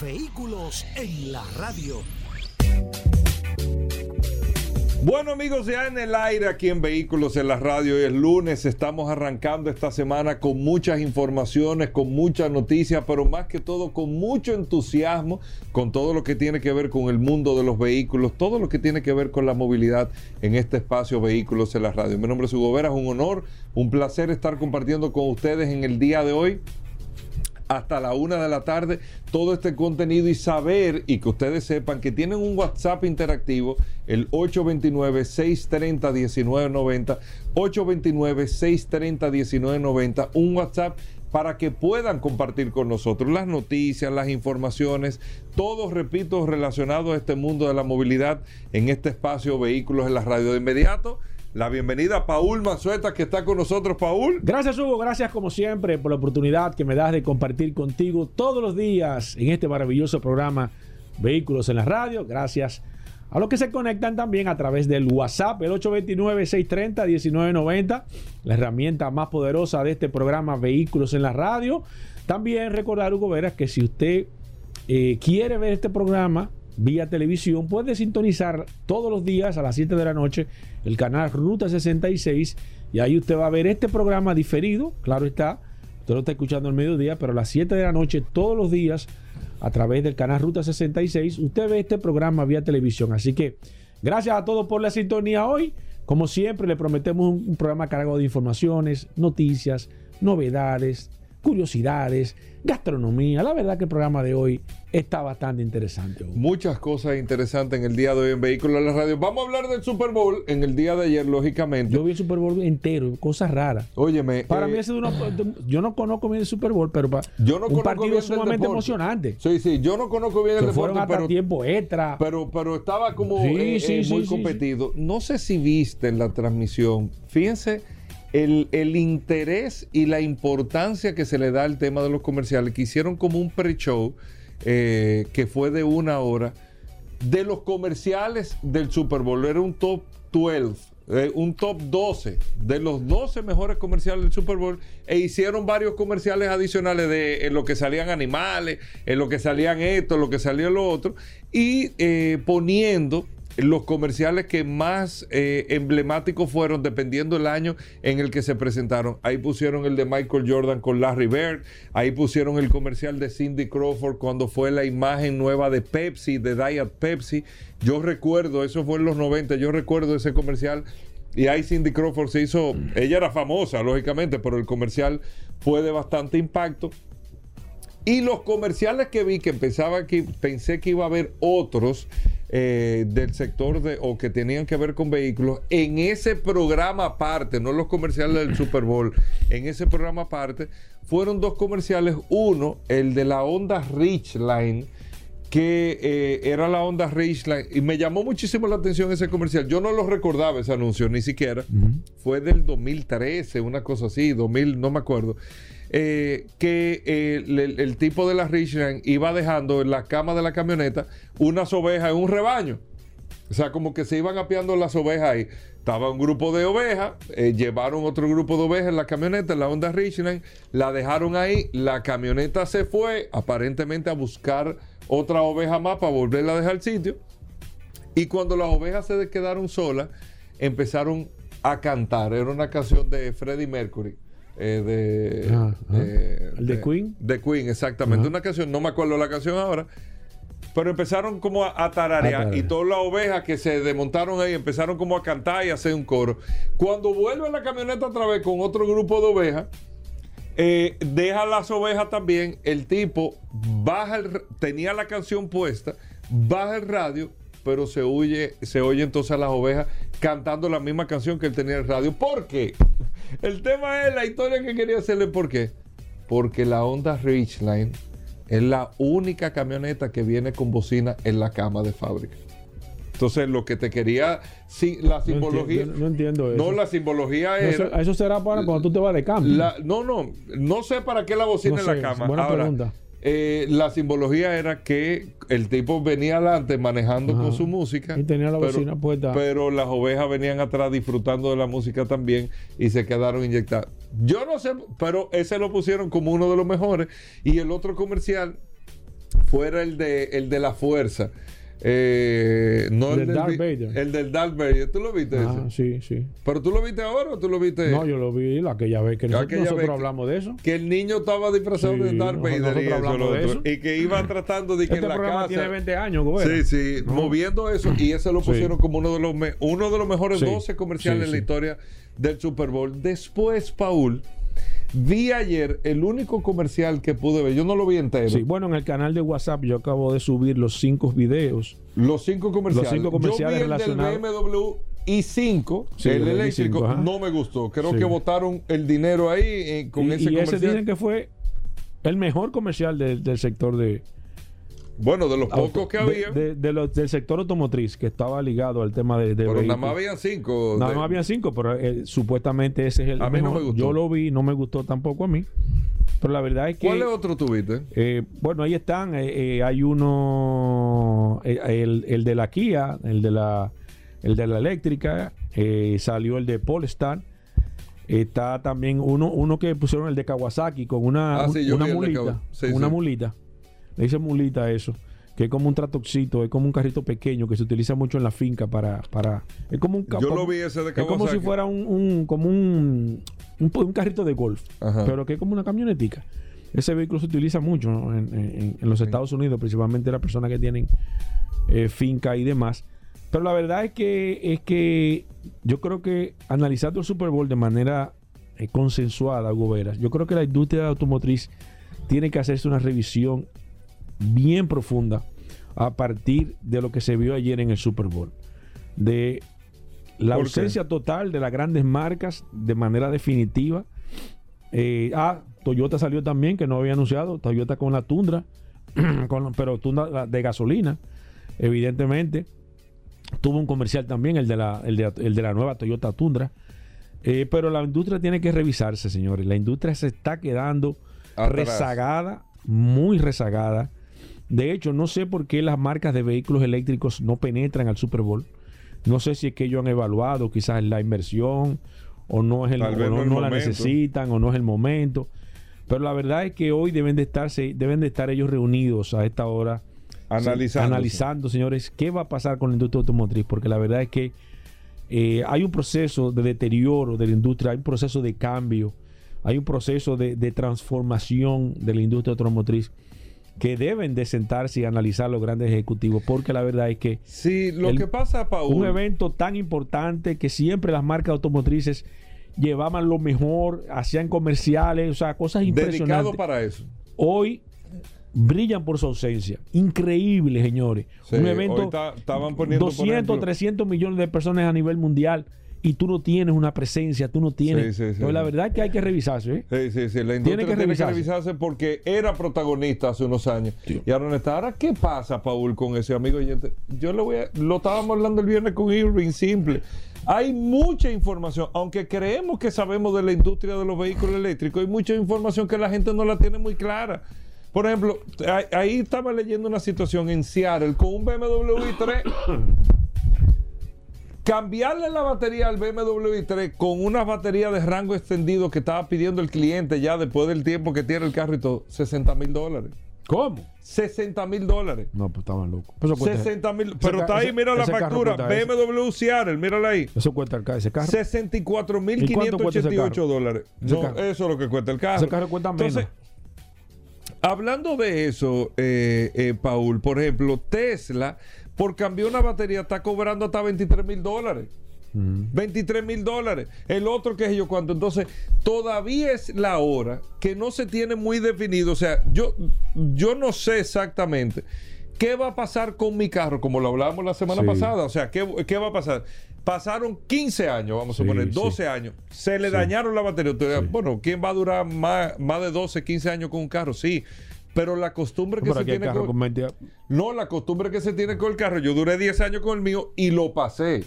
Vehículos en la radio. Bueno amigos, ya en el aire aquí en Vehículos en la Radio, hoy es lunes, estamos arrancando esta semana con muchas informaciones, con muchas noticias, pero más que todo con mucho entusiasmo, con todo lo que tiene que ver con el mundo de los vehículos, todo lo que tiene que ver con la movilidad en este espacio Vehículos en la Radio. Mi nombre es Hugo Vera, es un honor, un placer estar compartiendo con ustedes en el día de hoy hasta la una de la tarde todo este contenido y saber y que ustedes sepan que tienen un WhatsApp interactivo, el 829-630-1990, 829-630-1990, un WhatsApp para que puedan compartir con nosotros las noticias, las informaciones, todo, repito, relacionado a este mundo de la movilidad en este espacio Vehículos en la Radio de inmediato la bienvenida a Paul Manzueta que está con nosotros, Paul. Gracias, Hugo. Gracias, como siempre, por la oportunidad que me das de compartir contigo todos los días en este maravilloso programa Vehículos en la Radio. Gracias a los que se conectan también a través del WhatsApp, el 829-630-1990, la herramienta más poderosa de este programa Vehículos en la Radio. También recordar, Hugo Veras, que si usted eh, quiere ver este programa vía televisión, puede sintonizar todos los días a las 7 de la noche el canal Ruta 66 y ahí usted va a ver este programa diferido, claro está, usted lo está escuchando al mediodía, pero a las 7 de la noche todos los días a través del canal Ruta 66 usted ve este programa vía televisión. Así que gracias a todos por la sintonía hoy. Como siempre le prometemos un, un programa cargado de informaciones, noticias, novedades, curiosidades, gastronomía. La verdad que el programa de hoy está bastante interesante. Muchas cosas interesantes en el día de hoy en Vehículos de la Radio. Vamos a hablar del Super Bowl en el día de ayer, lógicamente. Yo vi el Super Bowl entero, cosas raras. Óyeme. Para mí ha sido una, Yo no conozco bien el Super Bowl, pero para yo no un partido sumamente emocionante. Sí, sí, yo no conozco bien el deporte. Fueron hasta pero, tiempo extra. Pero, pero estaba como sí, sí, muy competido. No sé si viste en la transmisión. Fíjense el, interés y la importancia que se le da al tema de los comerciales, que hicieron como un pre-show eh, que fue de una hora, de los comerciales del Super Bowl. Era un top 12, eh, un top 12 de los 12 mejores comerciales del Super Bowl e hicieron varios comerciales adicionales de en lo que salían animales, en lo que salían esto, en lo que salía lo otro, y eh, poniendo los comerciales que más eh, emblemáticos fueron dependiendo del año en el que se presentaron. Ahí pusieron el de Michael Jordan con Larry Bird, ahí pusieron el comercial de Cindy Crawford cuando fue la imagen nueva de Pepsi, de Diet Pepsi. Yo recuerdo, eso fue en los 90, yo recuerdo ese comercial y ahí Cindy Crawford se hizo, ella era famosa, lógicamente, pero el comercial fue de bastante impacto. Y los comerciales que vi, que pensaba que pensé que iba a haber otros eh, del sector de, o que tenían que ver con vehículos, en ese programa aparte, no los comerciales del Super Bowl, en ese programa aparte, fueron dos comerciales. Uno, el de la Honda Ridgeline, que eh, era la Honda Ridgeline, y me llamó muchísimo la atención ese comercial. Yo no lo recordaba ese anuncio, ni siquiera. Fue del 2013, una cosa así, 2000, no me acuerdo. Eh, que eh, el, tipo de la Richland iba dejando en la cama de la camioneta unas ovejas en un rebaño. O sea, como que se iban apiando las ovejas ahí. Estaba un grupo de ovejas, eh, llevaron otro grupo de ovejas en la camioneta, en la Honda Richland, la dejaron ahí, la camioneta se fue aparentemente a buscar otra oveja más para volverla a dejar al sitio. Y cuando las ovejas se quedaron solas, empezaron a cantar. Era una canción de Freddie Mercury. Eh, de, ¿El de, Queen? De Queen, exactamente. Una canción, no me acuerdo la canción ahora, pero empezaron como a, tararear y todas las ovejas que se desmontaron ahí empezaron como a cantar y a hacer un coro. Cuando vuelve la camioneta otra vez con otro grupo de ovejas, eh, deja las ovejas también, el tipo baja el, tenía la canción puesta, baja el radio pero se oye, se oye entonces a las ovejas cantando la misma canción que él tenía en el radio. ¿Por qué? El tema es la historia que quería hacerle. ¿Por qué? Porque la Honda Ridgeline es la única camioneta que viene con bocina en la cama de fábrica. Entonces, lo que te quería, sí, la simbología. No entiendo, eso. No, la simbología es. eso, será para cuando tú te vas de campo. no, no, no sé para qué la bocina en la cama. Buena pregunta. Eh, la simbología era que el tipo venía adelante manejando con su música. Y tenía la bocina pero, puesta. Pero las ovejas venían atrás disfrutando de la música también y se quedaron inyectadas. Yo no sé, pero ese lo pusieron como uno de los mejores. Y el otro comercial fuera el de, el de la fuerza eh, no el, del Darth Vader. El del Darth Vader. ¿Tú lo viste ah, Sí, sí. ¿Pero tú lo viste ahora o tú lo viste? No, yo lo vi aquella vez que nosotros, hablamos de eso. Que el niño estaba disfrazado de Darth Vader y, eso, de eso. y que iba tratando de que este en la casa. tiene 20 años, Sí, sí, moviendo eso. Y ese lo pusieron como uno de los, uno de los mejores 12 comerciales en la historia del Super Bowl. Después, Paul Vi ayer el único comercial que pude ver. Yo no lo vi entero. Sí, bueno, en el canal de WhatsApp yo acabo de subir los cinco videos. Los cinco comerciales. Los cinco comerciales yo vi el del BMW i5, el eléctrico, no me gustó. Creo que votaron el dinero ahí eh, con ese y comercial. ese dicen que fue el mejor comercial del sector de, bueno, de los pocos que había. De, del sector automotriz que estaba ligado al tema de. pero nada más habían cinco. Nada más habían cinco, pero eh, supuestamente ese es el. A mí no me gustó. Yo lo vi, no me gustó tampoco a mí. Pero la verdad es que. ¿Cuál es otro tuviste? Eh, bueno, ahí están. Eh, hay uno. El, de la Kia, el de la, el de la eléctrica. salió el de Polestar. Está también uno, uno que pusieron el de Kawasaki con una, ah, una mulita. una mulita le dice mulita eso, que es como un tratoxito, es como un carrito pequeño que se utiliza mucho en la finca para... para es como un Yo lo vi ese de Es como si fuera un, como un, un, carrito de golf, pero que es como una camionetica. Ese vehículo se utiliza mucho en, los Estados Unidos, principalmente las personas que tienen eh, finca y demás. Pero la verdad es que, es que yo creo que analizando el Super Bowl de manera eh, consensuada, Goberas, yo creo que la industria automotriz tiene que hacerse una revisión bien profunda a partir de lo que se vio ayer en el Super Bowl. De la ausencia total de las grandes marcas de manera definitiva. Eh, ah, Toyota salió también, que no había anunciado. Toyota con la Tundra, pero Tundra de gasolina, evidentemente. Tuvo un comercial también, el de la, el de, la nueva Toyota Tundra. Eh, pero la industria tiene que revisarse, señores. La industria se está quedando rezagada, muy rezagada. De hecho, no sé por qué las marcas de vehículos eléctricos no penetran al Super Bowl. No sé si es que ellos han evaluado quizás la inversión o no es el, no, la necesitan o no es el momento. Pero la verdad es que hoy deben de estarse, deben de estar ellos reunidos a esta hora analizando, señores, qué va a pasar con la industria automotriz, porque la verdad es que eh, hay un proceso de deterioro de la industria, hay un proceso de cambio, hay un proceso de, de transformación de la industria automotriz que deben de sentarse y analizar los grandes ejecutivos, porque la verdad es que... Sí, lo que pasa, Paul... Un evento tan importante que siempre las marcas automotrices llevaban lo mejor, hacían comerciales, o sea, cosas impresionantes. Dedicado para eso. Hoy brillan por su ausencia. Increíble, señores. un evento... estaban poniendo, 200, 300 millones de personas a nivel mundial y tú no tienes una presencia, tú no tienes. Sí, sí, la verdad es que hay que revisarse. ¿eh? Sí, sí, sí. La industria tiene que, revisarse. porque era protagonista hace unos años. Y ahora no está. Ahora, ¿qué pasa, Paul, con ese amigo oyente? Yo lo voy a, lo estábamos hablando el viernes con Irving, simple. Hay mucha información, aunque creemos que sabemos de la industria de los vehículos eléctricos, hay mucha información que la gente no la tiene muy clara. Por ejemplo, ahí estaba leyendo una situación en Seattle con un BMW i3 cambiarle la batería al BMW i3 con una batería de rango extendido que estaba pidiendo el cliente ya después del tiempo que tiene el carro y todo, 60 mil dólares. ¿Cómo? 60 mil dólares. No, pues estaban locos. 60 mil. Pero está ahí, mira la factura. BMW Seattle, mírala ahí. Eso cuesta el carro. Ese carro. 64 mil 588 dólares. No, eso es lo que cuesta el carro. Ese carro cuesta menos. Entonces, hablando de eso, eh, eh, Paul, por ejemplo, Tesla por cambiar una batería está cobrando hasta 23 mil dólares. 23 mil dólares. El otro que es yo cuánto. Entonces, todavía es la hora que no se tiene muy definido. O sea, yo, yo no sé exactamente qué va a pasar con mi carro, como lo hablábamos la semana pasada. O sea, ¿qué, va a pasar? Pasaron 15 años, vamos a poner, 12 años. Se le dañaron la batería. Bueno, ¿quién va a durar más, más de 12, 15 años con un carro? Sí Pero la costumbre que se tiene con, No, la costumbre que se tiene con el carro. Yo duré 10 años con el mío y lo pasé.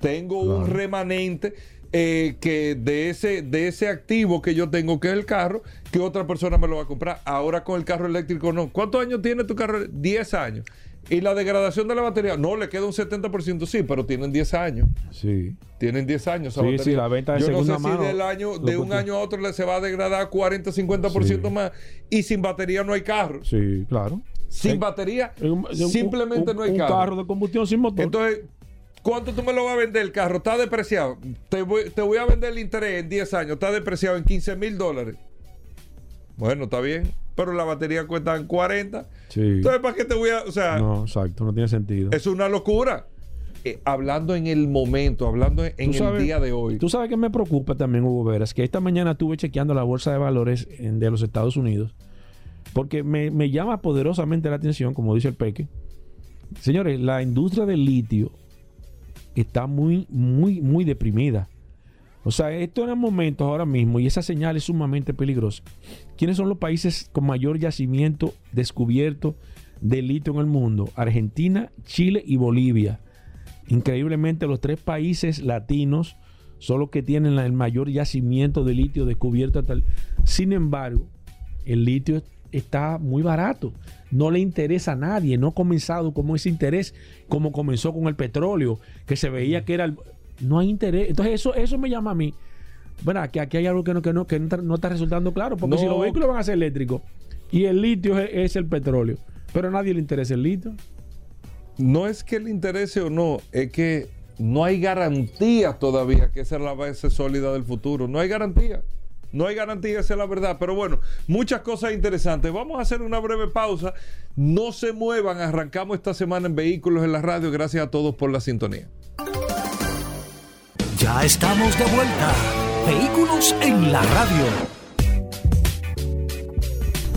Tengo un remanente eh, que de ese, de ese activo que yo tengo, que es el carro, que otra persona me lo va a comprar. Ahora con el carro eléctrico no. ¿Cuántos años tiene tu carro? 10 años. Y la degradación de la batería, no, le queda un 70%, sí, pero tienen 10 años. Sí. Tienen 10 años. Sí, sí, la venta de Yo no sé si del año, de un año a otro le se va a degradar 40, 50% más. Y sin batería no hay carro. Sí, claro. Sin batería, simplemente no hay carro. Un carro de combustión sin motor. Entonces, ¿Cuánto tú me lo vas a vender el carro? Está depreciado. Te voy, te voy a vender el interés en 10 años. Está depreciado en 15 mil dólares. Bueno, está bien. Pero la batería cuesta en 40. Sí. Entonces, ¿para qué te voy a.? O sea. No, exacto. No tiene sentido. Es una locura. Eh, hablando en el momento, hablando en el día de hoy. Tú sabes que me preocupa también, Hugo Veras, que esta mañana estuve chequeando la bolsa de valores de los Estados Unidos. Porque me, me llama poderosamente la atención, como dice el Peque. Señores, la industria del litio está muy, muy, muy deprimida. O sea, esto en momentos ahora mismo y esa señal es sumamente peligrosa. ¿Quiénes son los países con mayor yacimiento descubierto de litio en el mundo? Argentina, Chile y Bolivia. Increíblemente los tres países latinos son los que tienen el mayor yacimiento de litio descubierto. Sin embargo, el litio está muy barato no le interesa a nadie, no ha comenzado como ese interés como comenzó con el petróleo, que se veía que era el, no hay interés. Entonces eso eso me llama a mí, bueno, que aquí hay algo que no que no que no está resultando claro, porque si los vehículos van a ser eléctricos y el litio es, el petróleo, pero a nadie le interesa el litio. No es que le interese o no, es que no hay garantía todavía que esa es la base sólida del futuro. No hay garantía. No hay garantía, esa es la verdad. Pero bueno, muchas cosas interesantes. Vamos a hacer una breve pausa. No se muevan. Arrancamos esta semana en Vehículos en la Radio. Gracias a todos por la sintonía. Ya estamos de vuelta. Vehículos en la Radio.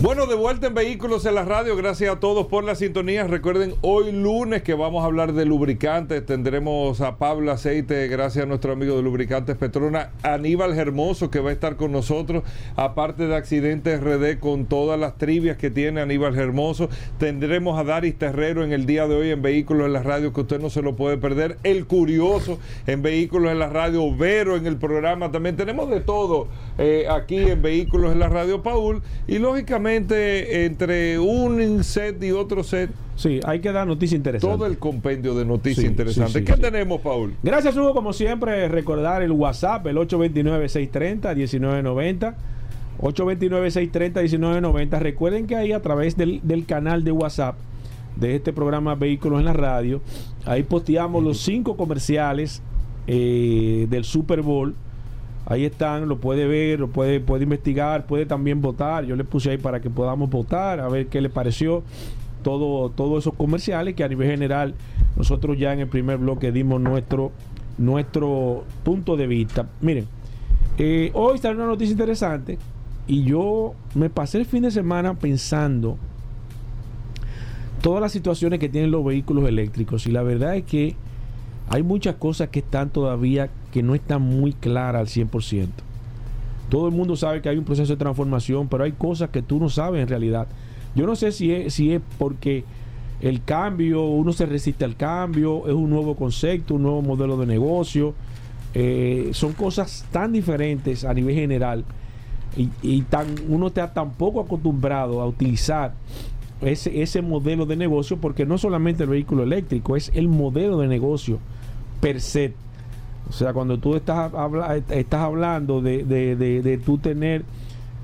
Bueno, de vuelta en Vehículos en la Radio, gracias a todos por la sintonía. Recuerden, hoy lunes que vamos a hablar de lubricantes, tendremos a Pablo Aceite, gracias a nuestro amigo de Lubricantes Petrona, Aníbal Hermoso que va a estar con nosotros, aparte de Accidentes RD con todas las trivias que tiene Aníbal Hermoso. Tendremos a Daris Terrero en el día de hoy en Vehículos en la Radio, que usted no se lo puede perder. El Curioso en Vehículos en la Radio, Vero en el programa. También tenemos de todo eh, aquí en Vehículos en la Radio, Paul. Y lógicamente, entre un set y otro set. Sí, hay que dar noticias interesantes. Todo el compendio de noticias interesantes. ¿Qué tenemos, Paul? Gracias, Hugo. Como siempre, recordar el WhatsApp, el 829-630-1990. 829-630-1990. Recuerden que ahí a través del, canal de WhatsApp de este programa Vehículos en la Radio, ahí posteamos los cinco comerciales eh, del Super Bowl Ahí están, lo puede ver, lo puede, puede investigar, puede también votar. Yo le puse ahí para que podamos votar, a ver qué le pareció todo, todos esos comerciales que a nivel general nosotros ya en el primer bloque dimos nuestro, nuestro punto de vista. Miren, eh, hoy sale una noticia interesante y yo me pasé el fin de semana pensando todas las situaciones que tienen los vehículos eléctricos y la verdad es que hay muchas cosas que están todavía que no están muy claras al 100%. Todo el mundo sabe que hay un proceso de transformación, pero hay cosas que tú no sabes en realidad. Yo no sé si es, si es porque el cambio, uno se resiste al cambio, es un nuevo concepto, un nuevo modelo de negocio. Eh, son cosas tan diferentes a nivel general y, tan, uno está tan poco acostumbrado a utilizar ese, ese modelo de negocio porque no solamente el vehículo eléctrico, es el modelo de negocio per se. O sea, cuando tú estás, estás hablando de, de, de, tú tener,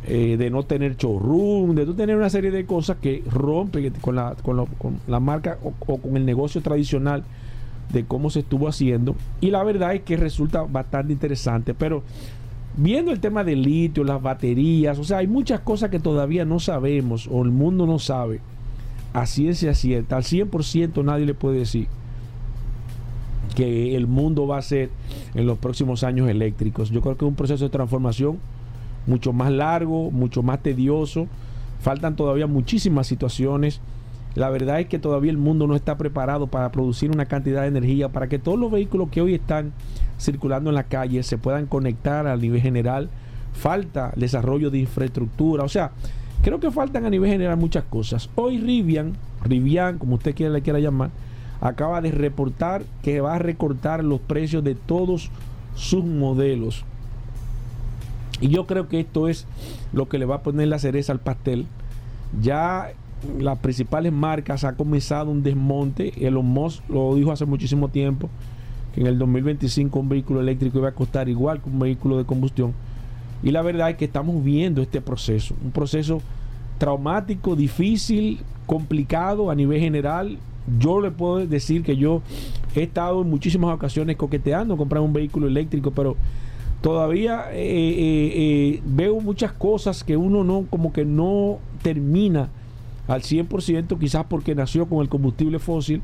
eh, de no tener showroom, de tú tener una serie de cosas que rompen con la, con, la marca o, con el negocio tradicional de cómo se estuvo haciendo. Y la verdad es que resulta bastante interesante. Pero viendo el tema del litio, las baterías, o sea, hay muchas cosas que todavía no sabemos o el mundo no sabe a ciencia cierta. Al 100% nadie le puede decir que el mundo va a ser en los próximos años eléctricos. Yo creo que es un proceso de transformación mucho más largo, mucho más tedioso. Faltan todavía muchísimas situaciones. La verdad es que todavía el mundo no está preparado para producir una cantidad de energía para que todos los vehículos que hoy están circulando en la calle se puedan conectar a nivel general. Falta desarrollo de infraestructura. O sea, creo que faltan a nivel general muchas cosas. Hoy Rivian, Rivian, como usted quiera, le quiera llamar, acaba de reportar que va a recortar los precios de todos sus modelos. Y yo creo que esto es lo que le va a poner la cereza al pastel. Ya las principales marcas ha comenzado un desmonte. Elon Musk lo dijo hace muchísimo tiempo que en el 2025 un vehículo eléctrico iba a costar igual que un vehículo de combustión. Y la verdad es que estamos viendo este proceso, un proceso traumático, difícil, complicado a nivel general. Yo le puedo decir que yo he estado en muchísimas ocasiones coqueteando comprar un vehículo eléctrico, pero todavía eh, eh, eh, veo muchas cosas que uno no, como que no termina al 100%, quizás porque nació con el combustible fósil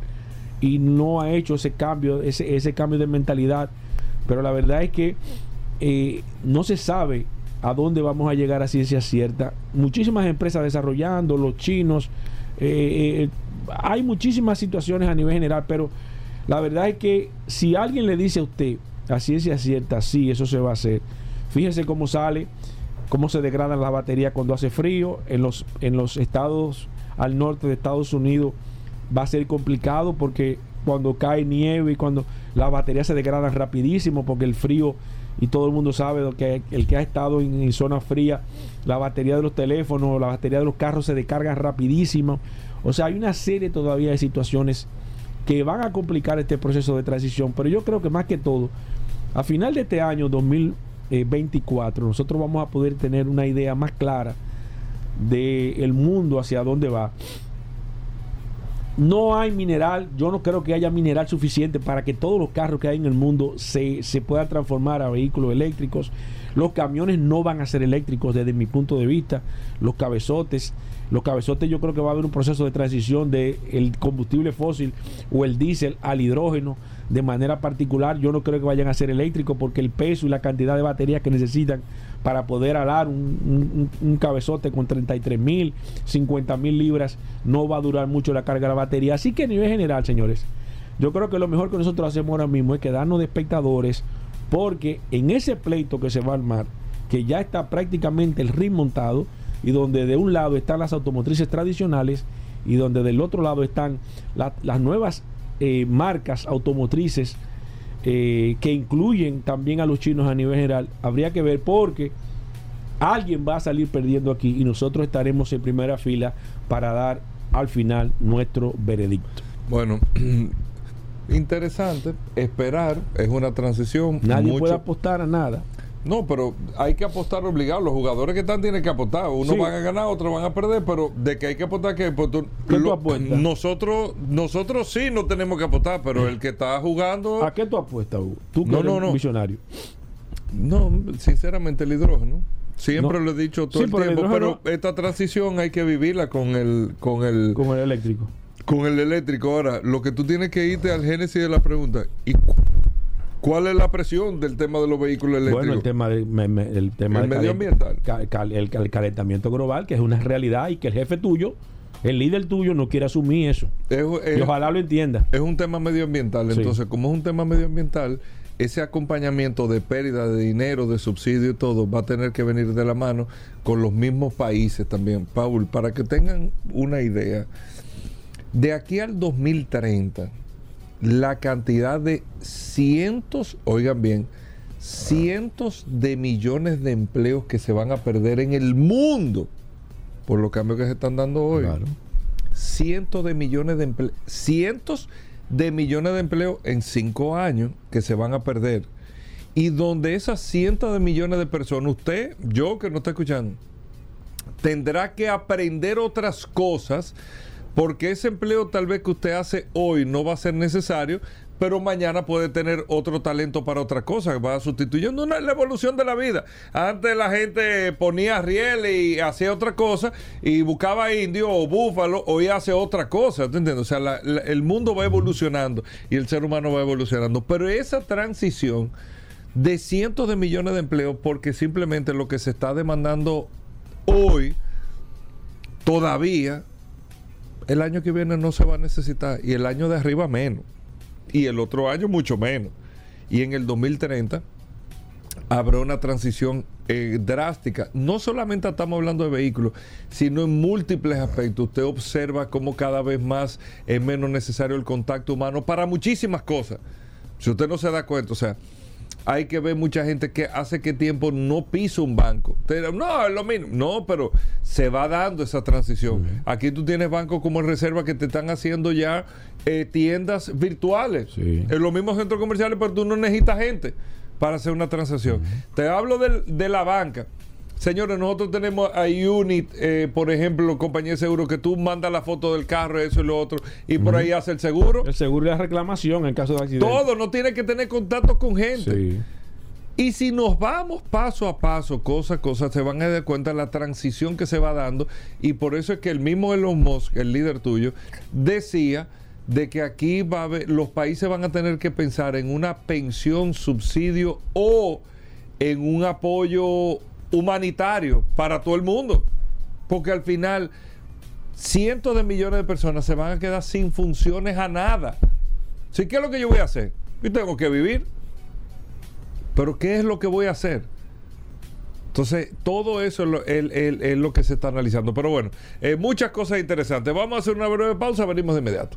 y no ha hecho ese cambio, ese, ese cambio de mentalidad. Pero la verdad es que eh, no se sabe a dónde vamos a llegar a ciencia cierta. Muchísimas empresas desarrollando, los chinos, eh, eh, hay muchísimas situaciones a nivel general, pero la verdad es que si alguien le dice a usted a ciencia cierta, sí, eso se va a hacer, fíjese cómo sale, cómo se degradan las baterías cuando hace frío en los, en los estados al norte de Estados Unidos va a ser complicado porque cuando cae nieve y cuando las baterías se degradan rapidísimo porque el frío y todo el mundo sabe que el que ha estado en, zona fría, la batería de los teléfonos, la batería de los carros se descarga rapidísimo. O sea, hay una serie todavía de situaciones que van a complicar este proceso de transición, pero yo creo que más que todo, a final de este año 2024, nosotros vamos a poder tener una idea más clara del el mundo hacia dónde va no hay mineral, yo no creo que haya mineral suficiente para que todos los carros que hay en el mundo se, se puedan transformar a vehículos eléctricos. Los camiones no van a ser eléctricos desde mi punto de vista. Los cabezotes, los cabezotes yo creo que va a haber un proceso de transición del el combustible fósil o el diésel al hidrógeno de manera particular. Yo no creo que vayan a ser eléctricos porque el peso y la cantidad de baterías que necesitan para poder alar un, cabezote con 33 mil, 50 mil libras, no va a durar mucho la carga de la batería. Así que a nivel general, señores, yo creo que lo mejor que nosotros hacemos ahora mismo es quedarnos de espectadores, porque en ese pleito que se va a armar, que ya está prácticamente el ritmo montado, y donde de un lado están las automotrices tradicionales, y donde del otro lado están las nuevas eh, marcas automotrices eh, que incluyen también a los chinos a nivel general, habría que ver porque alguien va a salir perdiendo aquí y nosotros estaremos en primera fila para dar al final nuestro veredicto. Bueno, interesante, esperar, es una transición. Nadie puede apostar a nada. No, pero hay que apostar obligado. Los jugadores que están tienen que apostar. Unos van a ganar, otros van a perder, pero de que hay que apostar, que pues ¿Qué tú apuestas? Nosotros, nosotros sí no tenemos que apostar, pero el que está jugando. ¿A qué tú apuestas, Hugo? Tú que no, eres no, no. visionario. No, sinceramente el hidrógeno. Siempre lo he dicho todo el tiempo, pero esta transición hay que vivirla con el, con el. Con el eléctrico. Con el eléctrico. Ahora, lo que tú tienes que irte al génesis de la pregunta. ¿Y ¿Cuál es la presión del tema de los vehículos eléctricos? Bueno, el tema, de, el tema del medioambiental. el, calentamiento global, que es una realidad y que el jefe tuyo, el líder tuyo, no quiere asumir eso. y ojalá lo entienda. Es un tema medioambiental. Entonces, como es un tema medioambiental, ese acompañamiento de pérdida de dinero, de subsidio y todo, va a tener que venir de la mano con los mismos países también. Paul, para que tengan una idea, de aquí al 2030 la cantidad de cientos, oigan bien, cientos de millones de empleos que se van a perder en el mundo por los cambios que se están dando hoy. Cientos de millones de empleos, cientos de millones de empleos en cinco años que se van a perder. Y donde esas cientos de millones de personas, usted, yo que no está escuchando, tendrá que aprender otras cosas porque ese empleo tal vez que usted hace hoy no va a ser necesario, pero mañana puede tener otro talento para otra cosa, va sustituyendo una, la evolución de la vida. Antes la gente ponía riel y hacía otra cosa, y buscaba indio o búfalo, hoy hace otra cosa, O sea, el mundo va evolucionando y el ser humano va evolucionando. Pero esa transición de cientos de millones de empleos, porque simplemente lo que se está demandando hoy, todavía el año que viene no se va a necesitar y el año de arriba menos y el otro año mucho menos. Y en el 2030 habrá una transición eh, drástica. No solamente estamos hablando de vehículos, sino en múltiples aspectos. Usted observa cómo cada vez más es menos necesario el contacto humano para muchísimas cosas. Si usted no se da cuenta, o sea, hay que ver mucha gente que hace que tiempo no pisa un banco. no, es lo mismo. No, pero se va dando esa transición. Aquí tú tienes bancos como reserva que te están haciendo ya eh, tiendas virtuales. En los mismos centros comerciales, pero tú no necesitas gente para hacer una transacción. Te hablo de la banca. Señores, nosotros tenemos a Unit, eh, por ejemplo, compañía de seguro, que tú mandas la foto del carro, eso y lo otro, y por ahí hace el seguro. El seguro y la reclamación en caso de accidente. Todo, no tiene que tener contacto con gente. Y si nos vamos paso a paso, cosa a cosa, se van a dar cuenta de la transición que se va dando. Y por eso es que el mismo Elon Musk, el líder tuyo, decía de que aquí va a haber, los países van a tener que pensar en una pensión, subsidio o en un apoyo humanitario para todo el mundo. Porque al final cientos de millones de personas se van a quedar sin funciones a nada. ¿Sí? ¿Qué es lo que yo voy a hacer? Yo tengo que vivir. Pero ¿qué es lo que voy a hacer? Entonces, todo eso es lo, que se está analizando. Pero bueno, eh, muchas cosas interesantes. Vamos a hacer una breve pausa, venimos de inmediato.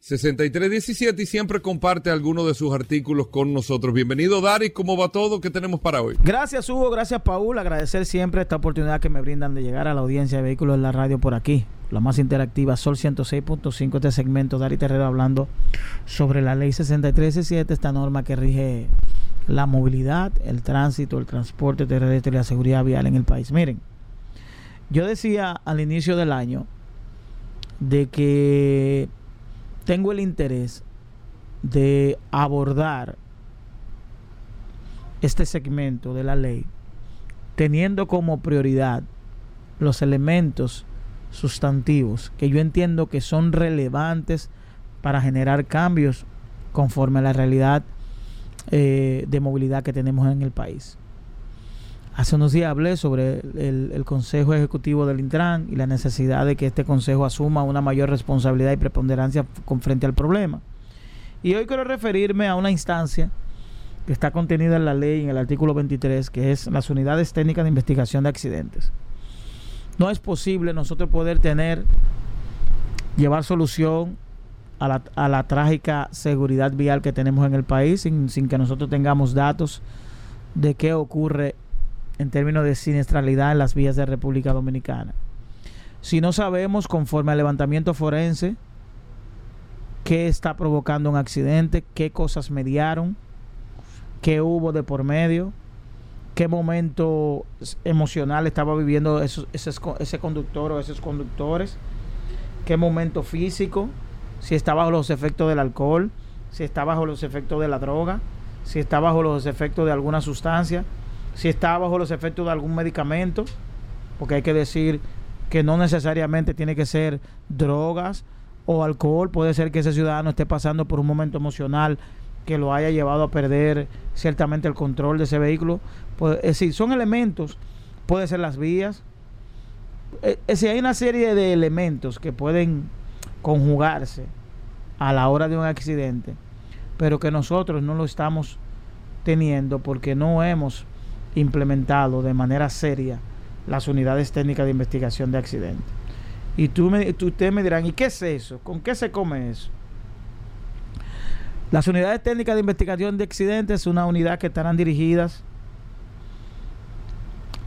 6317 y siempre comparte algunos de sus artículos con nosotros. Bienvenido, Dari. ¿Cómo va todo? ¿Qué tenemos para hoy? Gracias, Hugo. Gracias, Paul. Agradecer siempre esta oportunidad que me brindan de llegar a la audiencia de vehículos en la radio por aquí. La más interactiva, Sol 106.5, este segmento, Dari Terrero hablando sobre la ley 6317, esta norma que rige la movilidad, el tránsito, el transporte terrestre y la seguridad vial en el país. Miren, yo decía al inicio del año de que tengo el interés de abordar este segmento de la ley teniendo como prioridad los elementos sustantivos que yo entiendo que son relevantes para generar cambios conforme a la realidad eh, de movilidad que tenemos en el país. Hace unos días hablé sobre el, Consejo Ejecutivo del Intran y la necesidad de que este Consejo asuma una mayor responsabilidad y preponderancia con frente al problema. Y hoy quiero referirme a una instancia que está contenida en la ley, en el artículo 23, que es las unidades técnicas de investigación de accidentes. No es posible nosotros poder tener, llevar solución a la, a la trágica seguridad vial que tenemos en el país sin, sin que nosotros tengamos datos de qué ocurre en términos de siniestralidad en las vías de República Dominicana. Si no sabemos, conforme al levantamiento forense, qué está provocando un accidente, qué cosas mediaron, qué hubo de por medio, qué momento emocional estaba viviendo ese, ese conductor o esos conductores, qué momento físico, si está bajo los efectos del alcohol, si está bajo los efectos de la droga, si está bajo los efectos de alguna sustancia, si está bajo los efectos de algún medicamento, porque hay que decir que no necesariamente tiene que ser drogas o alcohol, puede ser que ese ciudadano esté pasando por un momento emocional que lo haya llevado a perder ciertamente el control de ese vehículo. Pues, es decir, son elementos, puede ser las vías. Es decir, hay una serie de elementos que pueden conjugarse a la hora de un accidente, pero que nosotros no lo estamos teniendo porque no hemos implementado de manera seria las unidades técnicas de investigación de accidentes. Y tú me, ustedes me dirán, ¿y qué es eso? ¿Con qué se come eso? Las unidades técnicas de investigación de accidentes es una unidad que estarán dirigidas,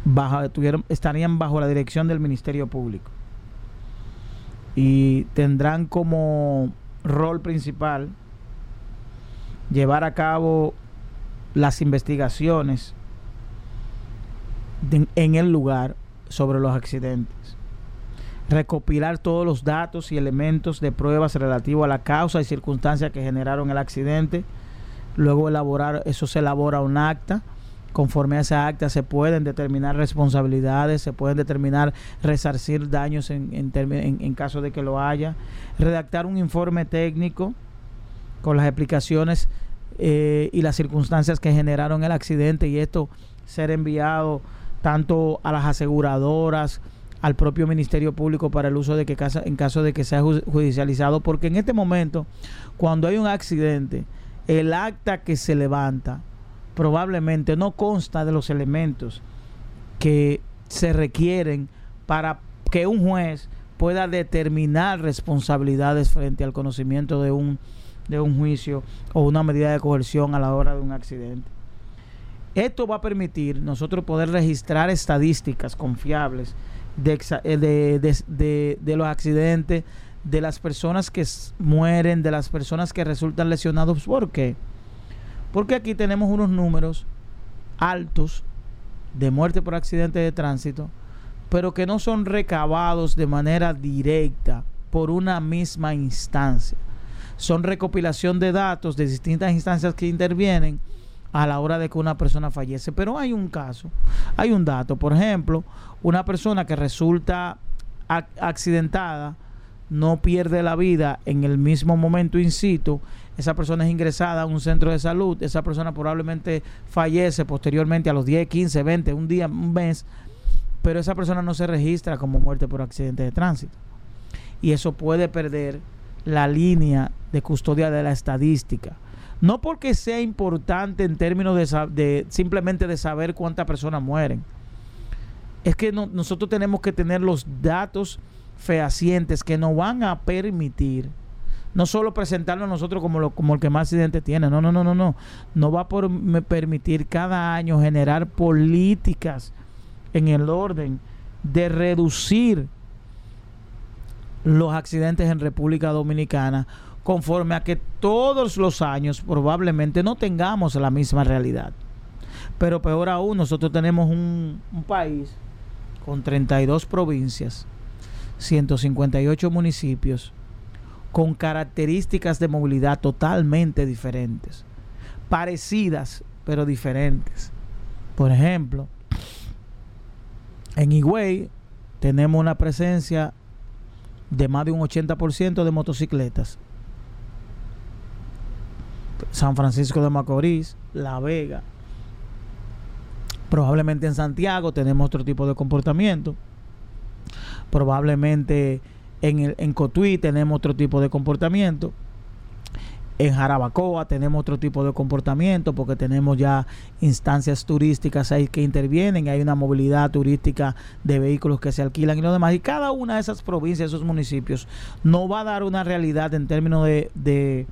bajo, tuvieron, estarían bajo la dirección del Ministerio Público y tendrán como rol principal llevar a cabo las investigaciones en el lugar sobre los accidentes. Recopilar todos los datos y elementos de pruebas relativos a la causa y circunstancias que generaron el accidente. Luego elaborar, eso se elabora un acta Conforme a esa acta se pueden determinar responsabilidades, se pueden determinar resarcir daños en, en, caso de que lo haya, redactar un informe técnico con las explicaciones eh, y las circunstancias que generaron el accidente y esto ser enviado tanto a las aseguradoras, al propio Ministerio Público para el uso de que en caso de que sea judicializado, porque en este momento, cuando hay un accidente, el acta que se levanta probablemente no consta de los elementos que se requieren para que un juez pueda determinar responsabilidades frente al conocimiento de un, de un juicio o una medida de coerción a la hora de un accidente. Esto va a permitir nosotros poder registrar estadísticas confiables eh, de, de, los accidentes, de las personas que mueren, de las personas que resultan lesionados. ¿Por qué? Porque aquí tenemos unos números altos de muerte por accidente de tránsito, pero que no son recabados de manera directa por una misma instancia. Son recopilación de datos de distintas instancias que intervienen a la hora de que una persona fallece. Pero hay un caso, hay un dato. Por ejemplo, una persona que resulta accidentada no pierde la vida en el mismo momento in situ, esa persona es ingresada a un centro de salud, esa persona probablemente fallece posteriormente a los 10, 15, 20, un día, un mes, pero esa persona no se registra como muerte por accidente de tránsito. Y eso puede perder la línea de custodia de la estadística. No porque sea importante en términos de, simplemente de saber cuántas personas mueren. Es que nosotros tenemos que tener los datos fehacientes que nos van a permitir no solo presentarnos nosotros como, como el que más accidentes tiene, no, no, no, no, no. No va a permitir cada año generar políticas en el orden de reducir los accidentes en República Dominicana conforme a que todos los años probablemente no tengamos la misma realidad. Pero peor aún, nosotros tenemos un, país con 32 provincias, 158 municipios, con características de movilidad totalmente diferentes, parecidas pero diferentes. Por ejemplo, en Higüey tenemos una presencia de más de un 80% de motocicletas San Francisco de Macorís, La Vega. Probablemente en Santiago tenemos otro tipo de comportamiento. Probablemente en, el, en Cotuí tenemos otro tipo de comportamiento. En Jarabacoa tenemos otro tipo de comportamiento porque tenemos ya instancias turísticas ahí que intervienen, hay una movilidad turística de vehículos que se alquilan y lo demás. Y cada una de esas provincias, esos municipios, no va a dar una realidad en términos de de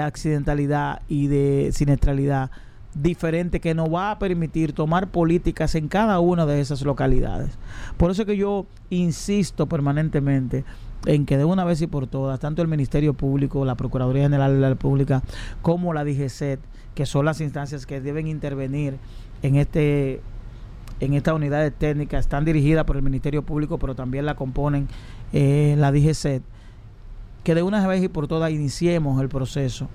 accidentalidad y de siniestralidad diferente que nos va a permitir tomar políticas en cada una de esas localidades. Por eso que yo insisto permanentemente en que de una vez y por todas, tanto el Ministerio Público, la Procuraduría General de la República, como la DGCET, que son las instancias que deben intervenir en este en estas unidades técnicas, están dirigidas por el Ministerio Público, pero también la componen eh, la DGCET que de una vez y por todas iniciemos el proceso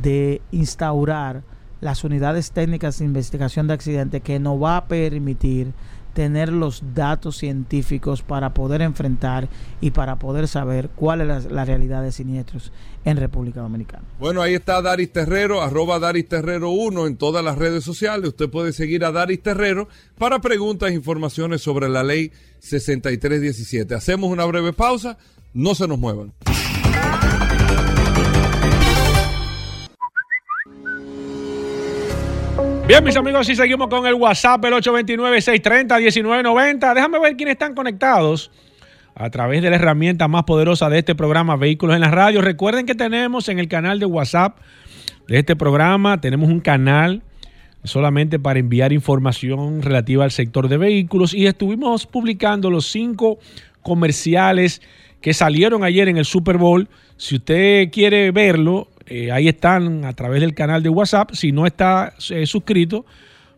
de instaurar las unidades técnicas de investigación de accidentes que nos va a permitir tener los datos científicos para poder enfrentar y para poder saber cuál es la, realidad de siniestros en República Dominicana. Bueno, ahí está Daris Terrero, arroba Daris Terrero 1 en todas las redes sociales. Usted puede seguir a Daris Terrero para preguntas e informaciones sobre la ley 6317. Hacemos una breve pausa no se nos muevan. Bien, mis amigos, y seguimos con el WhatsApp, el 829-630-1990. Déjame ver quiénes están conectados a través de la herramienta más poderosa de este programa, Vehículos en la Radio. Recuerden que tenemos en el canal de WhatsApp de este programa, tenemos un canal solamente para enviar información relativa al sector de vehículos y estuvimos publicando los cinco comerciales que salieron ayer en el Super Bowl. Si usted quiere verlo, eh, ahí están a través del canal de WhatsApp. Si no está eh, suscrito,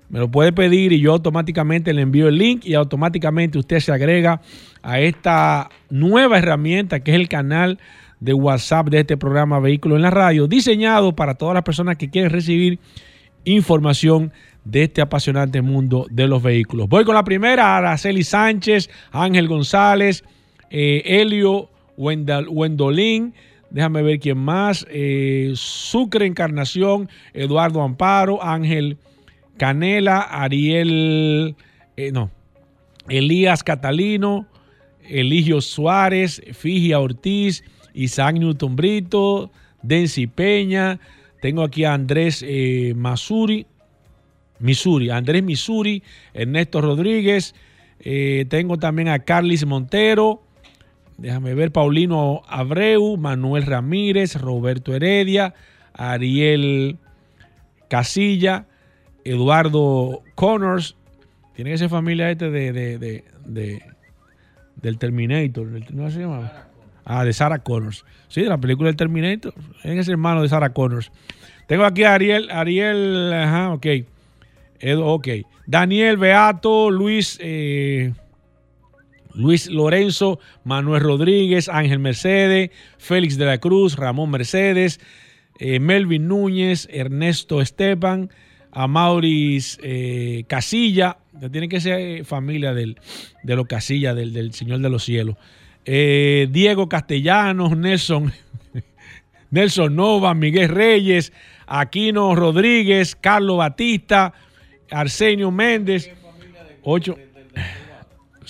me lo puede pedir y yo automáticamente le envío el link y automáticamente usted se agrega a esta nueva herramienta que es el canal de WhatsApp de este programa Vehículo en la Radio, diseñado para todas las personas que quieren recibir información de este apasionante mundo de los vehículos. Voy con la primera, Araceli Sánchez, Ángel González, eh, Helio Wendolín, déjame ver quién más, eh, Sucre Encarnación, Eduardo Amparo, Ángel Canela, Ariel, eh, no, Elías Catalino, Eligio Suárez, Figia Ortiz, Isaac Newton Brito, Densi Peña, tengo aquí a Andrés eh, Masuri, Misuri, Andrés Misuri, Ernesto Rodríguez, eh, tengo también a Carlis Montero, déjame ver, Paulino Abreu, Manuel Ramírez, Roberto Heredia, Ariel Casilla, Eduardo Connors, tiene que ser familia este de, de, de, del Terminator, ¿no se llama? Ah, de Sarah Connors. Sí, de la película del Terminator. Es hermano de Sarah Connors. Tengo aquí a Ariel, Ariel, ajá, ok. ok. Daniel Beato, Luis, eh, Luis Lorenzo, Manuel Rodríguez, Ángel Mercedes, Félix de la Cruz, Ramón Mercedes, eh, Melvin Núñez, Ernesto Esteban, Amauris eh, Casilla, tiene que ser familia del, de los Casilla, del, del Señor de los Cielos. Eh, Diego Castellanos, Nelson, Nelson Nova, Miguel Reyes, Aquino Rodríguez, Carlos Batista, Arsenio Méndez. Ocho.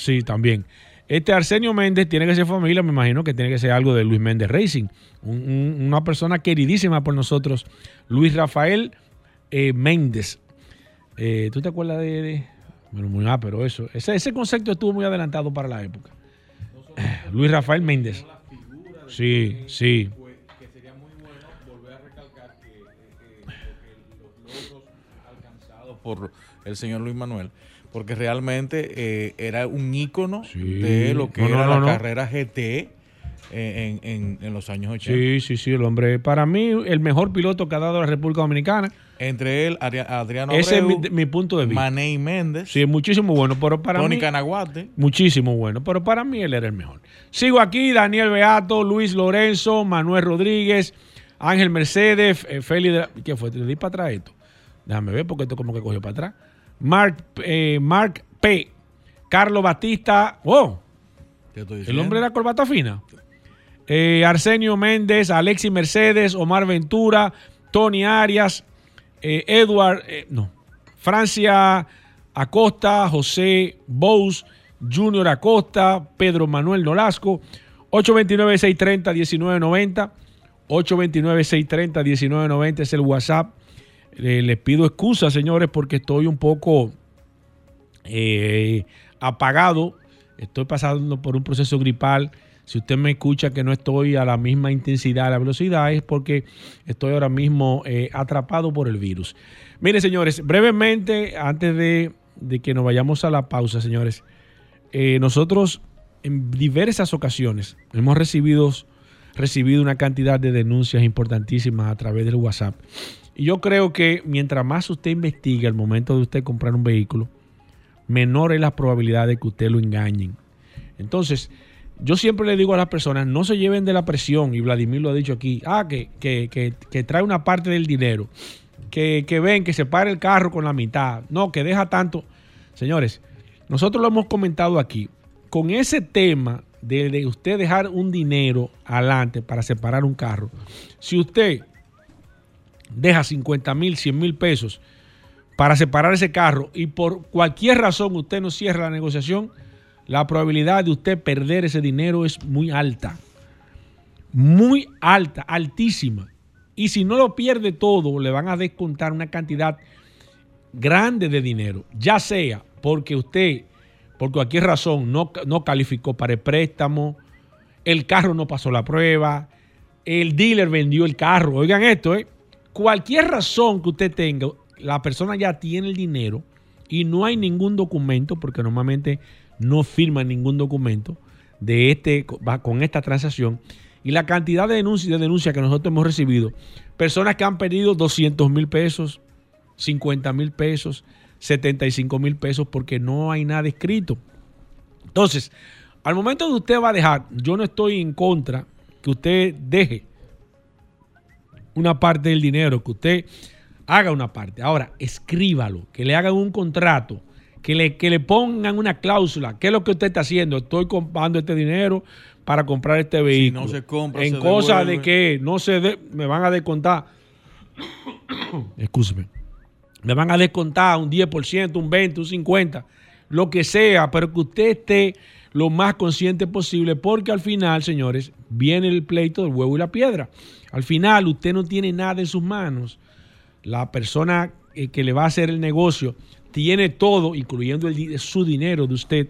Sí, también. Este Arsenio Méndez tiene que ser familia, me imagino que tiene que ser algo de Luis Méndez Racing. una persona queridísima por nosotros, Luis Rafael eh, Méndez. Eh, ¿Tú te acuerdas de, Bueno, muy, ah, pero eso. Ese, ese concepto estuvo muy adelantado para la época. Luis Rafael Méndez. Sí, sí. Que sería muy bueno volver a recalcar que, los logros alcanzados por el señor Luis Manuel, porque realmente eh, era un ícono de lo que era la carrera GT. En, en, los años 80. Sí, sí, sí, el hombre, para mí, el mejor piloto que ha dado la República Dominicana. Entre él, Adriano Ese es mi, punto de vista. Manei Méndez. Sí, muchísimo bueno, pero para Tony Canaguate. Muchísimo bueno, pero para mí él era el mejor. Sigo aquí, Daniel Beato, Luis Lorenzo, Manuel Rodríguez, Ángel Mercedes, eh, Félix de ¿Qué fue? ¿Te di para atrás esto? Déjame ver porque esto como que cogió para atrás. Mark, eh, Mark P. Carlos Batista. ¡Oh! El hombre de la corbata fina. Eh, Arsenio Méndez, Alexis Mercedes, Omar Ventura, Tony Arias, eh, Edward, eh, no, Francia Acosta, José Bous, Junior Acosta, Pedro Manuel Nolasco, 829-630-1990, 829-630-1990 es el WhatsApp. Les pido excusas, señores, porque estoy un poco eh, apagado, estoy pasando por un proceso gripal si usted me escucha que no estoy a la misma intensidad, a la velocidad, es porque estoy ahora mismo eh, atrapado por el virus. Mire, señores, brevemente, antes de, que nos vayamos a la pausa, señores, eh, nosotros en diversas ocasiones hemos recibido una cantidad de denuncias importantísimas a través del WhatsApp. Y yo creo que mientras más usted investigue al momento de usted comprar un vehículo, menor es la probabilidad de que usted lo engañen. Entonces, yo siempre le digo a las personas, no se lleven de la presión, y Vladimir lo ha dicho aquí, ah, que, que, trae una parte del dinero, que, ven, que se pare el carro con la mitad, no, que deja tanto. Señores, nosotros lo hemos comentado aquí, con ese tema de, de usted dejar un dinero adelante para separar un carro, si usted deja 50 mil, 100 mil pesos para separar ese carro y por cualquier razón usted no cierra la negociación, la probabilidad de usted perder ese dinero es muy alta. Muy alta, altísima. Y si no lo pierde todo, le van a descontar una cantidad grande de dinero. Ya sea porque usted, por cualquier razón, no, no calificó para el préstamo, el carro no pasó la prueba, el dealer vendió el carro. Oigan esto, ¿eh? Cualquier razón que usted tenga, la persona ya tiene el dinero y no hay ningún documento, porque normalmente no firman ningún documento de este, con esta transacción. Y la cantidad de denuncias, de denuncias que nosotros hemos recibido, personas que han perdido 200 mil pesos, 50 mil pesos, 75 mil pesos, porque no hay nada escrito. Entonces, al momento de usted va a dejar, yo no estoy en contra que usted deje una parte del dinero, que usted haga una parte. Ahora, escríbalo, que le hagan un contrato, que le, que le pongan una cláusula. ¿Qué es lo que usted está haciendo? Estoy comprando este dinero para comprar este vehículo. no se compra, En cosas de que no se me van a descontar. Escúcheme. Me van a descontar un 10%, un 20, un 50, lo que sea, pero que usted esté lo más consciente posible, porque al final, señores, viene el pleito del huevo y la piedra. Al final, usted no tiene nada en sus manos la persona eh, que le va a hacer el negocio tiene todo, incluyendo su dinero de usted,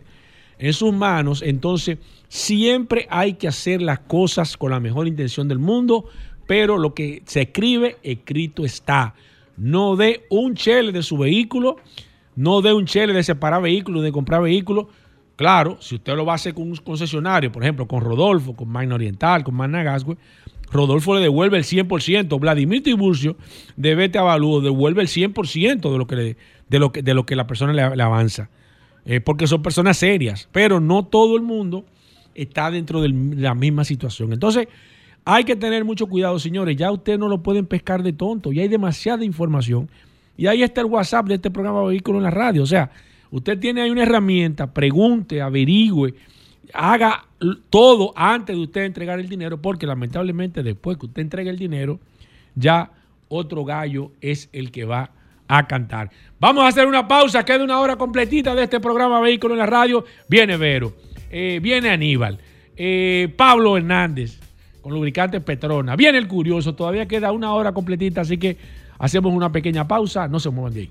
en sus manos, entonces siempre hay que hacer las cosas con la mejor intención del mundo, pero lo que se escribe, escrito está. No dé un chele de su vehículo, no dé un chele de separar vehículos, de comprar vehículos. Claro, si usted lo va a hacer con un concesionario, por ejemplo, con Rodolfo, con Magna Oriental, con Magna Rodolfo le devuelve el 100%. Vladimir Tiburcio de Vete Avalúo devuelve el 100% de lo que, le, de lo que, de lo que la persona le, avanza. Eh, porque son personas serias, pero no todo el mundo está dentro de la misma situación. Entonces, hay que tener mucho cuidado, señores. Ya ustedes no lo pueden pescar de tonto. Ya hay demasiada información. Y ahí está el WhatsApp de este programa Vehículo en la Radio. O sea, usted tiene ahí una herramienta, pregunte, averigüe haga todo antes de usted entregar el dinero, porque lamentablemente después que usted entregue el dinero, ya otro gallo es el que va a cantar. Vamos a hacer una pausa, queda una hora completita de este programa Vehículo en la Radio. Viene Vero, eh, viene Aníbal, eh, Pablo Hernández con lubricante Petrona, viene el curioso, todavía queda una hora completita, así que hacemos una pequeña pausa, no se muevan de ahí.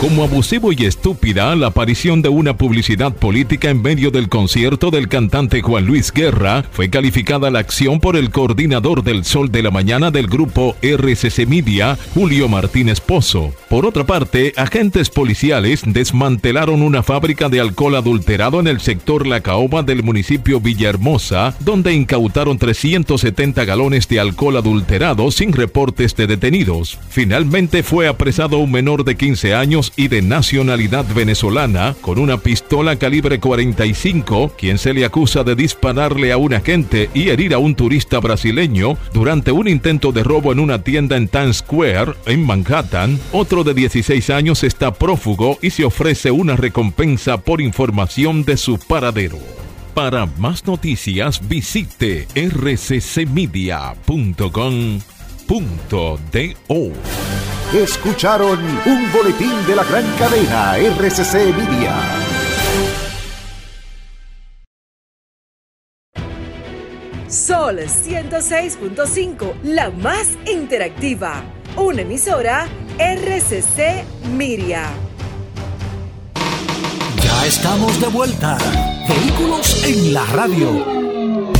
Como abusivo y estúpida la aparición de una publicidad política en medio del concierto del cantante Juan Luis Guerra, fue calificada la acción por el coordinador del Sol de la Mañana del grupo RCC Media, Julio Martínez Pozo. Por otra parte, agentes policiales desmantelaron una fábrica de alcohol adulterado en el sector La Caoba del municipio Villahermosa, donde incautaron 370 galones de alcohol adulterado sin reportes de detenidos. Finalmente fue apresado un menor de 15 años y de nacionalidad venezolana con una pistola calibre 45, quien se le acusa de dispararle a un agente y herir a un turista brasileño durante un intento de robo en una tienda en Times Square, en Manhattan. Otro de 16 años está prófugo y se ofrece una recompensa por información de su paradero. Para más noticias visite rccmedia.com.do. Escucharon un boletín de la gran cadena RCC Media. Sol 106.5, la más interactiva. Una emisora RCC Miria. Ya estamos de vuelta. Vehículos en la radio.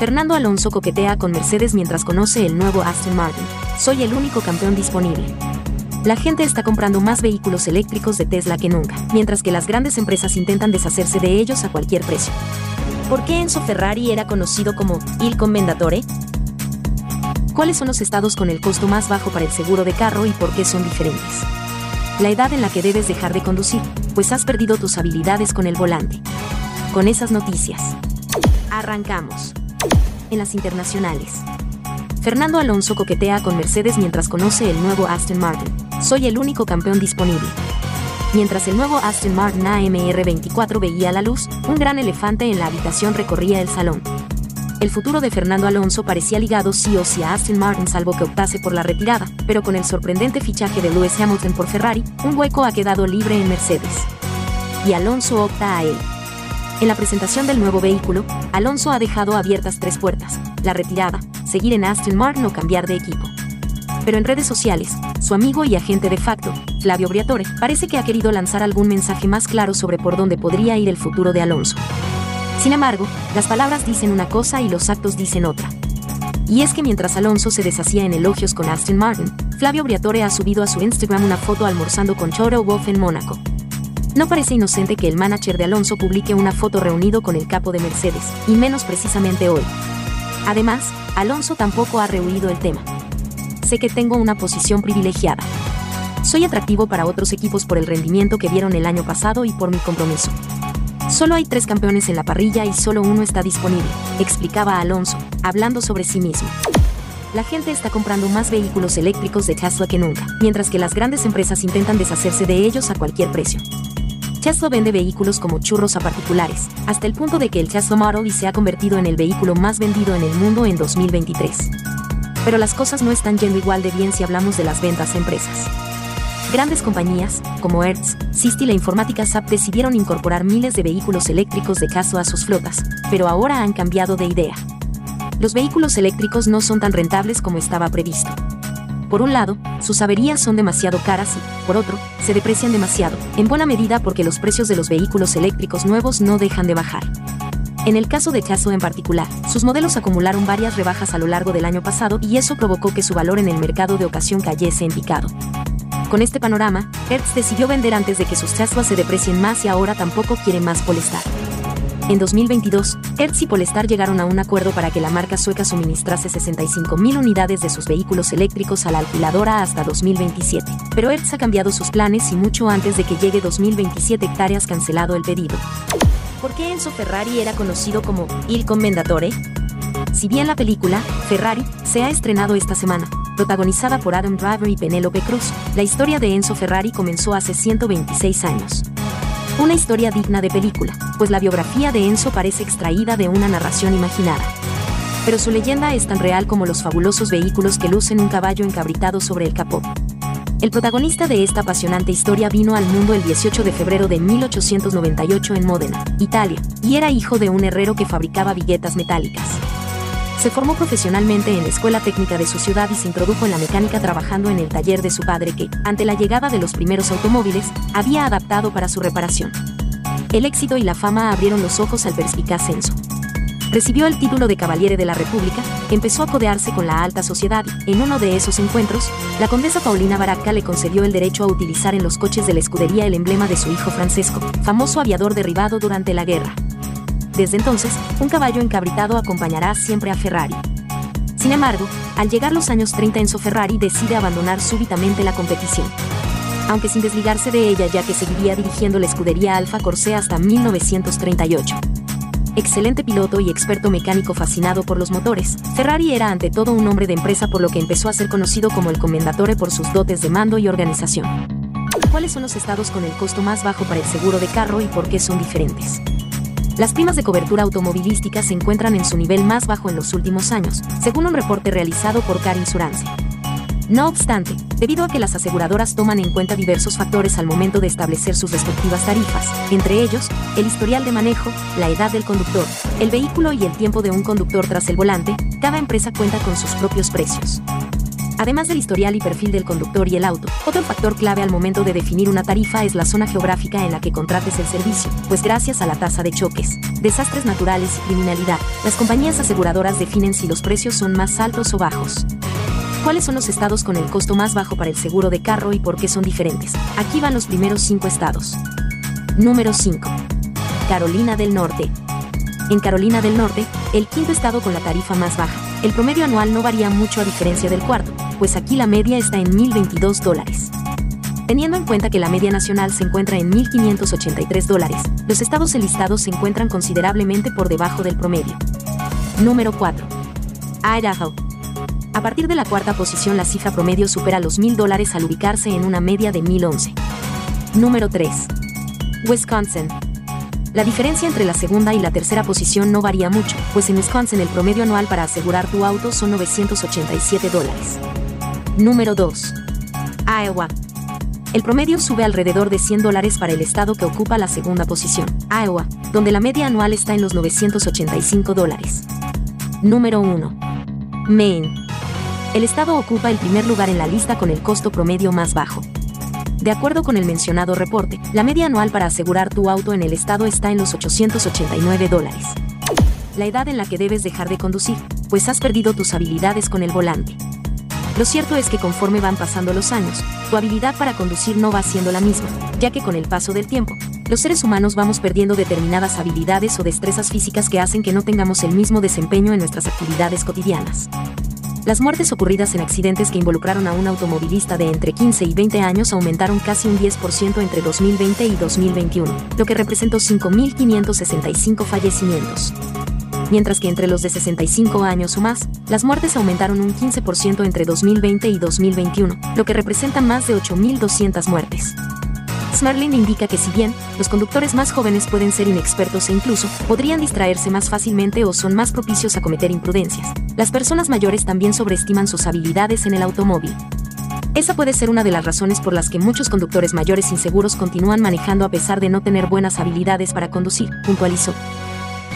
Fernando Alonso coquetea con Mercedes mientras conoce el nuevo Aston Martin. Soy el único campeón disponible. La gente está comprando más vehículos eléctricos de Tesla que nunca, mientras que las grandes empresas intentan deshacerse de ellos a cualquier precio. ¿Por qué Enzo Ferrari era conocido como Il Commendatore? ¿Cuáles son los estados con el costo más bajo para el seguro de carro y por qué son diferentes? La edad en la que debes dejar de conducir, pues has perdido tus habilidades con el volante. Con esas noticias. Arrancamos en las internacionales. Fernando Alonso coquetea con Mercedes mientras conoce el nuevo Aston Martin. Soy el único campeón disponible. Mientras el nuevo Aston Martin AMR 24 veía la luz, un gran elefante en la habitación recorría el salón. El futuro de Fernando Alonso parecía ligado sí o sí a Aston Martin salvo que optase por la retirada, pero con el sorprendente fichaje de Lewis Hamilton por Ferrari, un hueco ha quedado libre en Mercedes. Y Alonso opta a él. En la presentación del nuevo vehículo, Alonso ha dejado abiertas tres puertas, la retirada, seguir en Aston Martin o cambiar de equipo. Pero en redes sociales, su amigo y agente de facto, Flavio Briatore, parece que ha querido lanzar algún mensaje más claro sobre por dónde podría ir el futuro de Alonso. Sin embargo, las palabras dicen una cosa y los actos dicen otra. Y es que mientras Alonso se deshacía en elogios con Aston Martin, Flavio Briatore ha subido a su Instagram una foto almorzando con Choro Wolf en Mónaco. No parece inocente que el manager de Alonso publique una foto reunido con el capo de Mercedes, y menos precisamente hoy. Además, Alonso tampoco ha rehuido el tema. Sé que tengo una posición privilegiada. Soy atractivo para otros equipos por el rendimiento que vieron el año pasado y por mi compromiso. Solo hay tres campeones en la parrilla y solo uno está disponible, explicaba Alonso, hablando sobre sí mismo. La gente está comprando más vehículos eléctricos de Tesla que nunca, mientras que las grandes empresas intentan deshacerse de ellos a cualquier precio. Tesla vende vehículos como churros a particulares, hasta el punto de que el Tesla Model Y se ha convertido en el vehículo más vendido en el mundo en 2023. Pero las cosas no están yendo igual de bien si hablamos de las ventas a empresas. Grandes compañías, como Hertz, Sisti y la informática SAP decidieron incorporar miles de vehículos eléctricos de caso a sus flotas, pero ahora han cambiado de idea. Los vehículos eléctricos no son tan rentables como estaba previsto. Por un lado, sus averías son demasiado caras y, por otro, se deprecian demasiado, en buena medida porque los precios de los vehículos eléctricos nuevos no dejan de bajar. En el caso de Caso en particular, sus modelos acumularon varias rebajas a lo largo del año pasado y eso provocó que su valor en el mercado de ocasión cayese en picado. Con este panorama, Hertz decidió vender antes de que sus Teslas se deprecien más y ahora tampoco quiere más Polestar. En 2022, Hertz y Polestar llegaron a un acuerdo para que la marca sueca suministrase 65.000 unidades de sus vehículos eléctricos a la alquiladora hasta 2027. Pero Hertz ha cambiado sus planes y mucho antes de que llegue 2027 hectáreas cancelado el pedido. ¿Por qué Enzo Ferrari era conocido como Il Commendatore? Si bien la película, Ferrari, se ha estrenado esta semana, protagonizada por Adam Driver y Penélope Cruz, la historia de Enzo Ferrari comenzó hace 126 años. Una historia digna de película, pues la biografía de Enzo parece extraída de una narración imaginada. Pero su leyenda es tan real como los fabulosos vehículos que lucen un caballo encabritado sobre el capó. El protagonista de esta apasionante historia vino al mundo el 18 de febrero de 1898 en Módena, Italia, y era hijo de un herrero que fabricaba viguetas metálicas. Se formó profesionalmente en la escuela técnica de su ciudad y se introdujo en la mecánica trabajando en el taller de su padre que, ante la llegada de los primeros automóviles, había adaptado para su reparación. El éxito y la fama abrieron los ojos al perspicaz censo. Recibió el título de Caballere de la República, empezó a codearse con la alta sociedad y, en uno de esos encuentros, la condesa Paulina Baracca le concedió el derecho a utilizar en los coches de la escudería el emblema de su hijo Francesco, famoso aviador derribado durante la guerra. Desde entonces, un caballo encabritado acompañará siempre a Ferrari. Sin embargo, al llegar los años 30 Enzo Ferrari decide abandonar súbitamente la competición. Aunque sin desligarse de ella ya que seguiría dirigiendo la escudería Alfa Corse hasta 1938. Excelente piloto y experto mecánico fascinado por los motores, Ferrari era ante todo un hombre de empresa por lo que empezó a ser conocido como el Commendatore por sus dotes de mando y organización. ¿Cuáles son los estados con el costo más bajo para el seguro de carro y por qué son diferentes? Las primas de cobertura automovilística se encuentran en su nivel más bajo en los últimos años, según un reporte realizado por Car Insurance. No obstante, debido a que las aseguradoras toman en cuenta diversos factores al momento de establecer sus respectivas tarifas, entre ellos, el historial de manejo, la edad del conductor, el vehículo y el tiempo de un conductor tras el volante, cada empresa cuenta con sus propios precios. Además del historial y perfil del conductor y el auto, otro factor clave al momento de definir una tarifa es la zona geográfica en la que contrates el servicio, pues gracias a la tasa de choques, desastres naturales y criminalidad, las compañías aseguradoras definen si los precios son más altos o bajos. ¿Cuáles son los estados con el costo más bajo para el seguro de carro y por qué son diferentes? Aquí van los primeros 5 estados. Número 5. Carolina del Norte. En Carolina del Norte, el quinto estado con la tarifa más baja, el promedio anual no varía mucho a diferencia del cuarto, pues aquí la media está en 1.022 dólares. Teniendo en cuenta que la media nacional se encuentra en 1.583 dólares, los estados enlistados se encuentran considerablemente por debajo del promedio. Número 4. Idaho. A partir de la cuarta posición la cifra promedio supera los 1.000 dólares al ubicarse en una media de 1.011. Número 3. Wisconsin. La diferencia entre la segunda y la tercera posición no varía mucho, pues en Wisconsin el promedio anual para asegurar tu auto son 987 dólares. Número 2. Iowa. El promedio sube alrededor de 100 dólares para el estado que ocupa la segunda posición, Iowa, donde la media anual está en los 985 dólares. Número 1. Maine. el Estado ocupa el primer lugar en la lista con el costo promedio más bajo. De acuerdo con el mencionado reporte, la media anual para asegurar tu auto en el Estado está en los 889 dólares. La edad en la que debes dejar de conducir, pues has perdido tus habilidades con el volante. Lo cierto es que conforme van pasando los años, tu habilidad para conducir no va siendo la misma, ya que con el paso del tiempo, los seres humanos vamos perdiendo determinadas habilidades o destrezas físicas que hacen que no tengamos el mismo desempeño en nuestras actividades cotidianas. Las muertes ocurridas en accidentes que involucraron a un automovilista de entre 15 y 20 años aumentaron casi un 10% entre 2020 y 2021, lo que representó 5.565 fallecimientos mientras que entre los de 65 años o más, las muertes aumentaron un 15% entre 2020 y 2021, lo que representa más de 8.200 muertes. Smarling indica que si bien los conductores más jóvenes pueden ser inexpertos e incluso podrían distraerse más fácilmente o son más propicios a cometer imprudencias, las personas mayores también sobreestiman sus habilidades en el automóvil. Esa puede ser una de las razones por las que muchos conductores mayores inseguros continúan manejando a pesar de no tener buenas habilidades para conducir, puntualizó.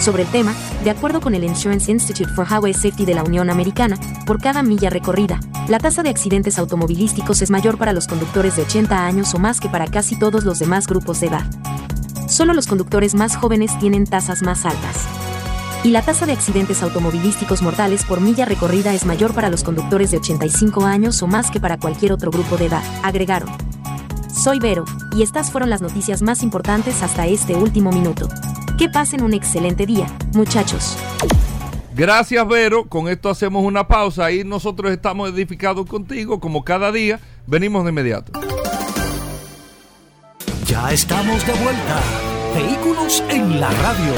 Sobre el tema, de acuerdo con el Insurance Institute for Highway Safety de la Unión Americana, por cada milla recorrida, la tasa de accidentes automovilísticos es mayor para los conductores de 80 años o más que para casi todos los demás grupos de edad. Solo los conductores más jóvenes tienen tasas más altas. Y la tasa de accidentes automovilísticos mortales por milla recorrida es mayor para los conductores de 85 años o más que para cualquier otro grupo de edad, agregaron. Soy Vero, y estas fueron las noticias más importantes hasta este último minuto. Que pasen un excelente día, muchachos. Gracias, Vero. Con esto hacemos una pausa y nosotros estamos edificados contigo, como cada día. Venimos de inmediato. Ya estamos de vuelta. Vehículos en la radio.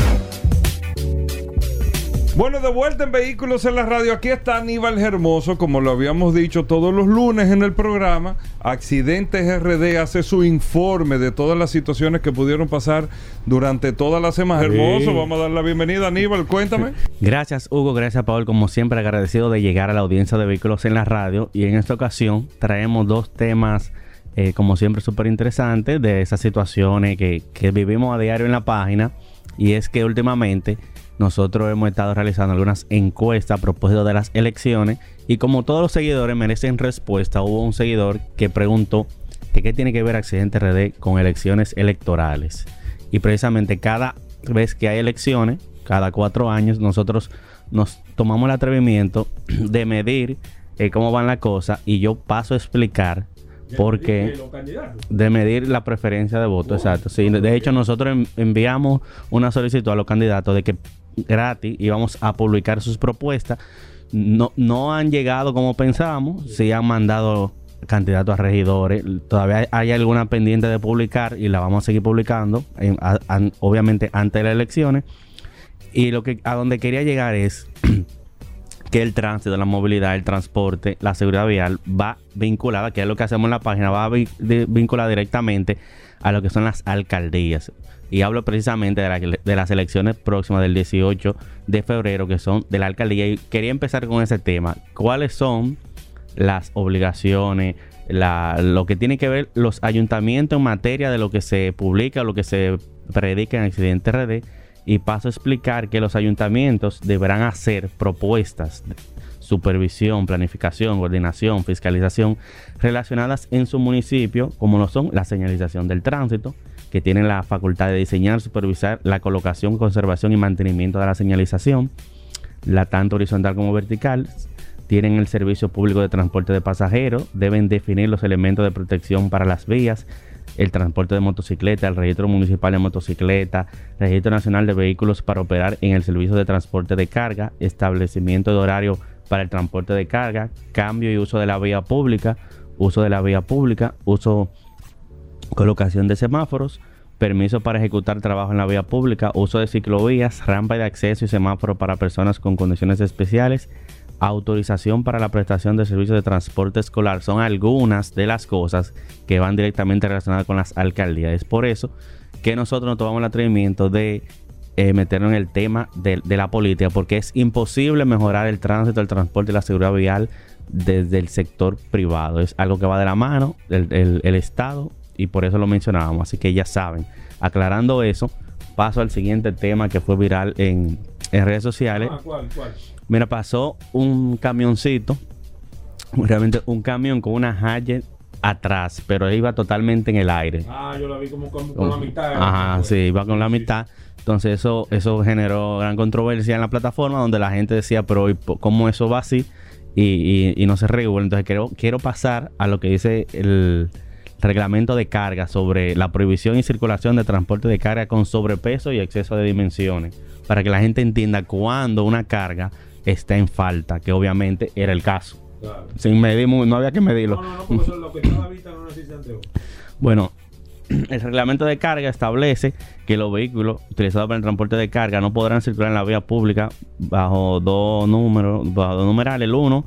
Bueno, de vuelta en Vehículos en la Radio. Aquí está Aníbal Hermoso, como lo habíamos dicho todos los lunes en el programa. Accidentes RD hace su informe de todas las situaciones que pudieron pasar durante toda la semana. Hermoso, vamos a dar la bienvenida, Aníbal. Cuéntame. Gracias, Hugo. Gracias, Paul. Como siempre, agradecido de llegar a la audiencia de Vehículos en la Radio. Y en esta ocasión traemos dos temas. Eh, como siempre, súper interesantes de esas situaciones que, que vivimos a diario en la página. Y es que últimamente nosotros hemos estado realizando algunas encuestas a propósito de las elecciones y como todos los seguidores merecen respuesta, hubo un seguidor que preguntó que qué tiene que ver Accidente RD con elecciones electorales. Y precisamente cada vez que hay elecciones, cada cuatro años, nosotros nos tomamos el atrevimiento de medir eh, cómo van las cosas y yo paso a explicar porque de medir la preferencia de voto, exacto. Sí, de hecho nosotros enviamos una solicitud a los candidatos de que gratis y vamos a publicar sus propuestas. No, no han llegado como pensábamos, sí han mandado candidatos a regidores. Todavía hay alguna pendiente de publicar y la vamos a seguir publicando, obviamente antes de las elecciones. Y lo que a donde quería llegar es que el tránsito, la movilidad, el transporte, la seguridad vial va vinculada, que es lo que hacemos en la página, va vinculada directamente a lo que son las alcaldías. Y hablo precisamente de, las elecciones próximas del 18 de febrero, que son de la alcaldía. Y quería empezar con ese tema. ¿Cuáles son las obligaciones, lo que tiene que ver los ayuntamientos en materia de lo que se publica, lo que se predica en Accidente RD? Y paso a explicar que los ayuntamientos deberán hacer propuestas supervisión, planificación, coordinación, fiscalización relacionadas en su municipio, como lo son la señalización del tránsito, que tienen la facultad de diseñar, supervisar la colocación, conservación y mantenimiento de la señalización, la tanto horizontal como vertical, tienen el servicio público de transporte de pasajeros, deben definir los elementos de protección para las vías, el transporte de motocicleta, el registro municipal de motocicleta, registro nacional de vehículos para operar en el servicio de transporte de carga, establecimiento de horario para el transporte de carga, cambio y uso de la vía pública, uso de la vía pública, uso, colocación de semáforos, permiso para ejecutar trabajo en la vía pública, uso de ciclovías, rampa de acceso y semáforo para personas con condiciones especiales, autorización para la prestación de servicios de transporte escolar. Son algunas de las cosas que van directamente relacionadas con las alcaldías. Es por eso que nosotros nos tomamos el atrevimiento de eh, meternos en el tema de, la política, porque es imposible mejorar el tránsito, el transporte y la seguridad vial desde el sector privado. Es algo que va de la mano del el, Estado y por eso lo mencionábamos. Así que ya saben, aclarando eso, paso al siguiente tema que fue viral en, redes sociales. Ah, Mira, pasó un camioncito realmente un camión con una Hayet atrás, pero iba totalmente en el aire. Ah, yo la vi como con, la mitad. Ajá, sí, iba con la mitad. Entonces eso, eso generó gran controversia en la plataforma donde la gente decía, pero ¿cómo eso va así? Y, no se regula. Entonces quiero, quiero pasar a lo que dice el reglamento de carga sobre la prohibición y circulación de transporte de carga con sobrepeso y exceso de dimensiones, para que la gente entienda cuándo una carga está en falta, que obviamente era el caso. Sin medir, no había que medirlo. Bueno, el reglamento de carga establece que los vehículos utilizados para el transporte de carga no podrán circular en la vía pública bajo dos números, bajo dos numerales. El uno,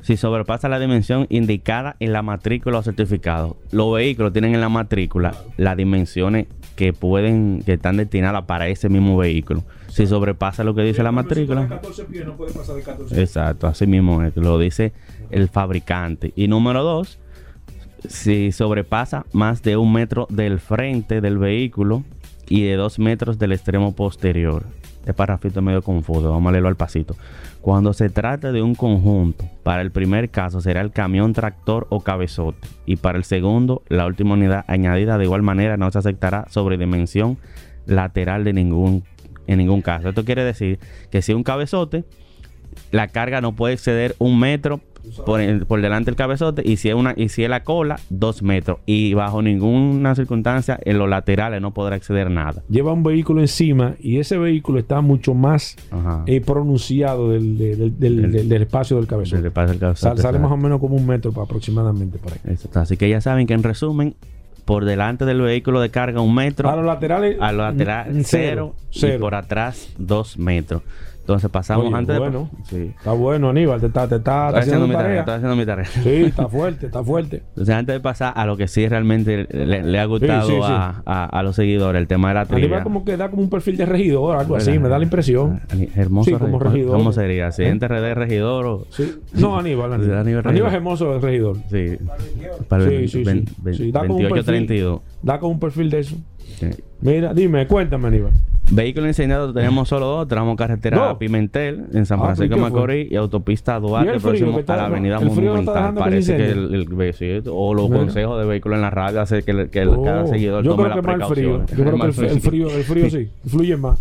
si sobrepasa la dimensión indicada en la matrícula o certificado. Los vehículos tienen en la matrícula las dimensiones que pueden, que están destinadas para ese mismo vehículo. Si sobrepasa lo que dice la matrícula. Exacto, así mismo lo dice el fabricante. Y número dos, si sobrepasa más de un metro del frente del vehículo y de dos metros del extremo posterior. Este parrafito medio confuso, vamos a leerlo al pasito. Cuando se trata de un conjunto, para el primer caso será el camión tractor o cabezote y para el segundo, la última unidad añadida de igual manera no se aceptará sobre dimensión lateral de ningún, en ningún caso. Esto quiere decir que si un cabezote, la carga no puede exceder un metro por, delante del cabezote y si es una y si es la cola, dos metros. Y bajo ninguna circunstancia en los laterales no podrá acceder nada. Lleva un vehículo encima y ese vehículo está mucho más eh, pronunciado del, espacio del cabezote. sale más o menos como un metro aproximadamente por ahí. Así que ya saben que en resumen, por delante del vehículo de carga un metro. A los laterales. A los laterales cero, cero, y por atrás dos metros. Entonces pasamos antes bueno, sí. Está bueno, Aníbal, te está, te está, haciendo, mi tarea. Estoy haciendo mi tarea. Sí, está fuerte, está fuerte. Entonces antes de pasar a lo que sí realmente le, ha gustado A, a, los seguidores, el tema de la trivia. Aníbal como que da como un perfil de regidor, algo así, me da la impresión. Hermoso. Sí, como regidor. ¿Cómo sería? ¿Si ¿Eh? RD regidor o...? Sí. No, Aníbal. Aníbal, Aníbal, es hermoso el regidor. Sí. Para el sí, sí, sí. 28, 32. Da como un perfil de eso. Mira, dime, cuéntame, Aníbal. Vehículos incendiados tenemos solo dos, tramo carretera Pimentel en San ah, Francisco de Macorís y autopista Duarte próximo a la avenida Monumental. Parece que el, el, o los consejos de vehículos en la radio hace que, que oh, cada seguidor tome la precaución. Yo creo que el frío, el frío sí, fluye más.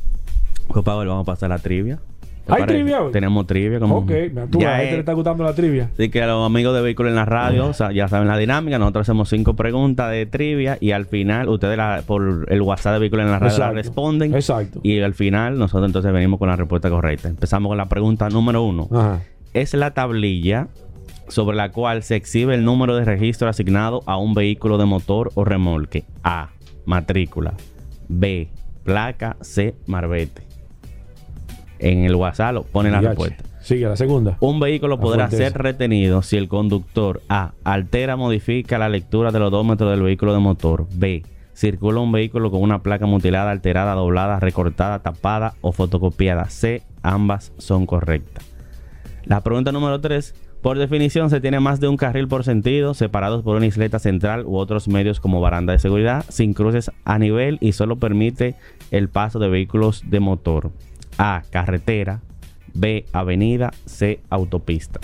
Pues Pablo, vamos a pasar a la trivia. ¿Hay trivia hoy? Tenemos trivia. Como ok, tú ya a este le está gustando la trivia. Así que a los amigos de Vehículos en la Radio, o sea, ya saben la dinámica. Nosotros hacemos cinco preguntas de trivia y al final ustedes la, por el WhatsApp de Vehículos en la Radio la responden. Exacto. Y al final nosotros entonces venimos con la respuesta correcta. Empezamos con la pregunta número uno. Ajá. Es la tablilla sobre la cual se exhibe el número de registro asignado a un vehículo de motor o remolque. A. Matrícula. B. Placa. C. Marbete en el WhatsApp pone la respuesta. Sigue la segunda. Un vehículo podrá ser retenido si el conductor A. altera, modifica la lectura del odómetro del vehículo de motor. B. Circula un vehículo con una placa mutilada, alterada, doblada, recortada, tapada o fotocopiada. C. Ambas son correctas. La pregunta número 3. Por definición, se tiene más de un carril por sentido, separados por una isleta central u otros medios como baranda de seguridad, sin cruces a nivel y solo permite el paso de vehículos de motor. A. Carretera. B. Avenida. C. Autopista.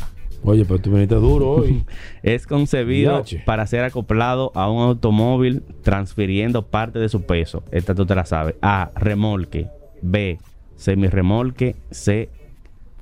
Oye, pero tú viniste duro hoy. es concebido para ser acoplado a un automóvil transfiriendo parte de su peso. Esta tú te la sabes. A. Remolque. B. Semirremolque. C.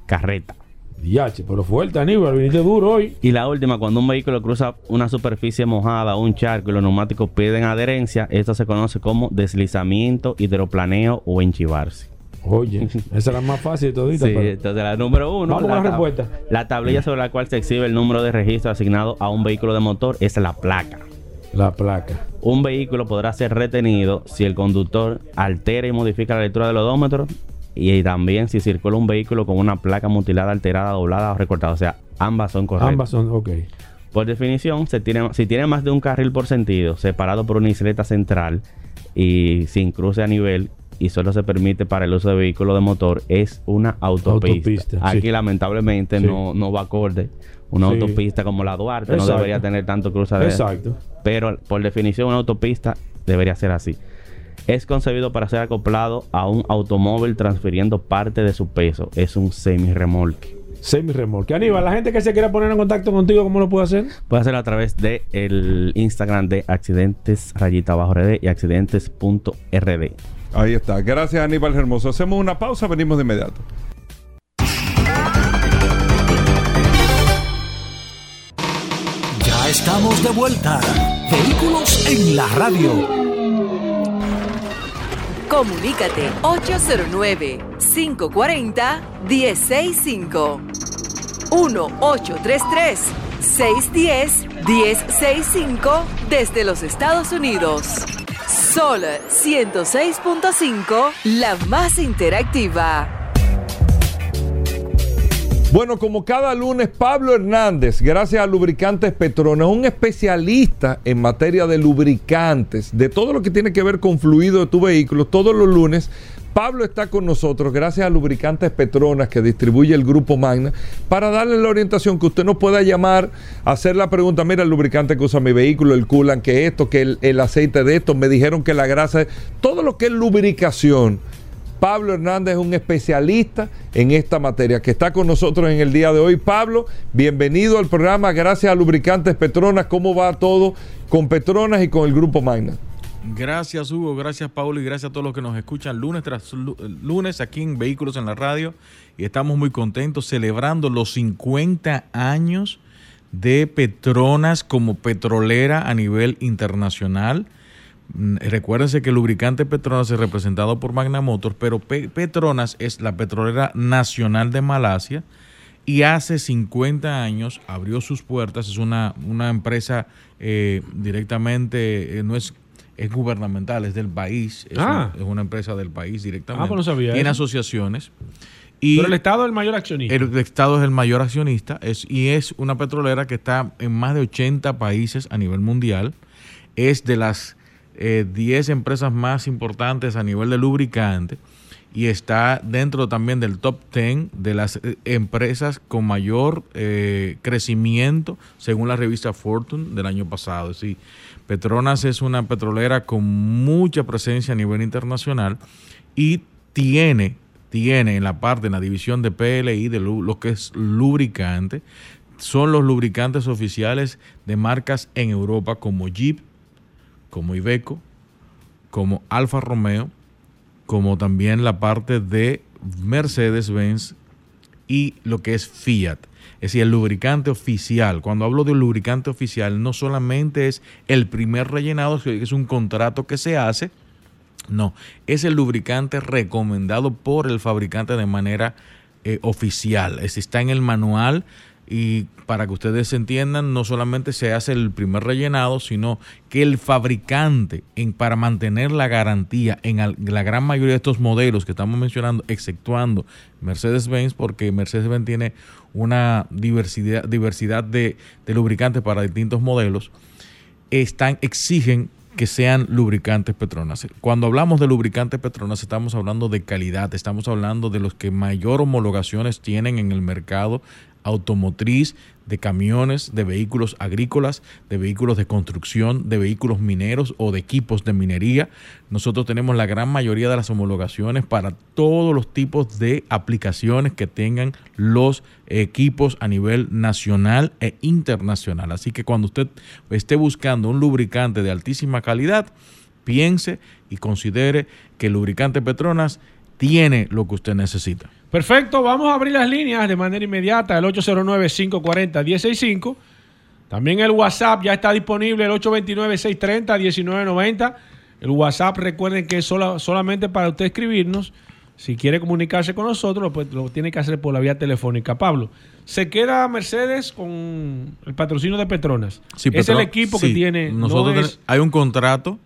Carreta. Diache, pero fuerte, Aníbal, viniste duro hoy. Y la última, cuando un vehículo cruza una superficie mojada o un charco y los neumáticos piden adherencia, esto se conoce como deslizamiento, hidroplaneo o enchivarse. Oye, esa es la más fácil todita. Sí, entonces la número uno. Vamos la, la respuesta. La tablilla sobre la cual se exhibe el número de registro asignado a un vehículo de motor es la placa. La placa. Un vehículo podrá ser retenido si el conductor altera y modifica la lectura del odómetro y también si circula un vehículo con una placa mutilada, alterada, doblada o recortada. O sea, ambas son correctas. Ambas son, ok. Por definición, se tiene, si tiene más de un carril por sentido, separado por una isleta central y sin cruce a nivel, y solo se permite para el uso de vehículos de motor es una autopista. Aquí lamentablemente no, no va acorde. Una autopista como la Duarte no debería tener tanto cruzadero. Exacto. Pero por definición una autopista debería ser así. Es concebido para ser acoplado a un automóvil transfiriendo parte de su peso. Es un semi-remolque. semi-remolque. Aníbal, la gente que se quiera poner en contacto contigo, ¿cómo lo puede hacer? Puede hacerlo a través del el Instagram de accidentes rayita bajo rd y accidentes.rd. Ahí está. Gracias, Aníbal Hermoso. Hacemos una pausa, venimos de inmediato. Ya estamos de vuelta. Vehículos en la radio. Comunícate 809-540-1065. 1-833-610-1065 desde los Estados Unidos. Sol 106.5, la más interactiva. Bueno, como cada lunes, Pablo Hernández, gracias a Lubricantes Petronas, un especialista en materia de lubricantes, de todo lo que tiene que ver con fluido de tu vehículo, todos los lunes. Pablo está con nosotros gracias a Lubricantes Petronas que distribuye el grupo Magna para darle la orientación que usted nos pueda llamar, hacer la pregunta, mira el lubricante que usa mi vehículo, el culan que esto, que el, el aceite de esto, me dijeron que la grasa, todo lo que es lubricación Pablo Hernández es un especialista en esta materia que está con nosotros en el día de hoy. Pablo, bienvenido al programa. Gracias a Lubricantes Petronas. ¿Cómo va todo con Petronas y con el Grupo Magna? Gracias Hugo, gracias Pablo y gracias a todos los que nos escuchan lunes tras lunes aquí en Vehículos en la Radio. Y estamos muy contentos celebrando los 50 años de Petronas como petrolera a nivel internacional. Mm, recuérdense que el lubricante Petronas es representado por Magna Motors, pero Petronas es la petrolera nacional de Malasia y hace 50 años abrió sus puertas. Es una, una empresa eh, directamente, eh, no es, es gubernamental, es del país, es, Ah. una, es una empresa del país directamente. Ah, pues no sabía Tiene eso. asociaciones. Y Pero el Estado es el mayor accionista. el Estado es el mayor accionista es, y es una petrolera que está en más de 80 países a nivel mundial. Es de las eh, 10 empresas más importantes a nivel de lubricante y está dentro también del top 10 de las eh, empresas con mayor eh, crecimiento según la revista Fortune del año pasado. Es decir, Petronas es una petrolera con mucha presencia a nivel internacional y tiene, tiene en la parte, en la división de PLI, de lo que es lubricante, son los lubricantes oficiales de marcas en Europa como Jeep, como Iveco, como Alfa Romeo, como también la parte de Mercedes-Benz y lo que es Fiat. Es decir, el lubricante oficial. Cuando hablo de lubricante oficial, no solamente es el primer rellenado, que es un contrato que se hace. No, es el lubricante recomendado por el fabricante de manera eh, oficial. Es, está en el manual y para que ustedes entiendan, no solamente se hace el primer rellenado, sino que el fabricante, en, para mantener la garantía en la gran mayoría de estos modelos que estamos mencionando, exceptuando Mercedes-Benz, porque Mercedes-Benz tiene una diversidad, diversidad de, de lubricantes para distintos modelos, están, exigen que sean lubricantes Petronas. Cuando hablamos de lubricantes Petronas estamos hablando de calidad, estamos hablando de los que mayor homologaciones tienen en el mercado automotriz, de camiones, de vehículos agrícolas, de vehículos de construcción, de vehículos mineros o de equipos de minería. Nosotros tenemos la gran mayoría de las homologaciones para todos los tipos de aplicaciones que tengan los equipos a nivel nacional e internacional. Así que cuando usted esté buscando un lubricante de altísima calidad, piense y considere que el lubricante Petronas tiene lo que usted necesita. Perfecto, vamos a abrir las líneas de manera inmediata, el 809-540-165. También el WhatsApp ya está disponible, el 829-630-1990. El WhatsApp, recuerden que es sola- solamente para usted escribirnos. Si quiere comunicarse con nosotros, pues lo tiene que hacer por la vía telefónica. Pablo, se queda Mercedes con el patrocinio de Petronas. Sí, es Petro- el equipo que tiene. no Nosotros es- ten- hay un contrato,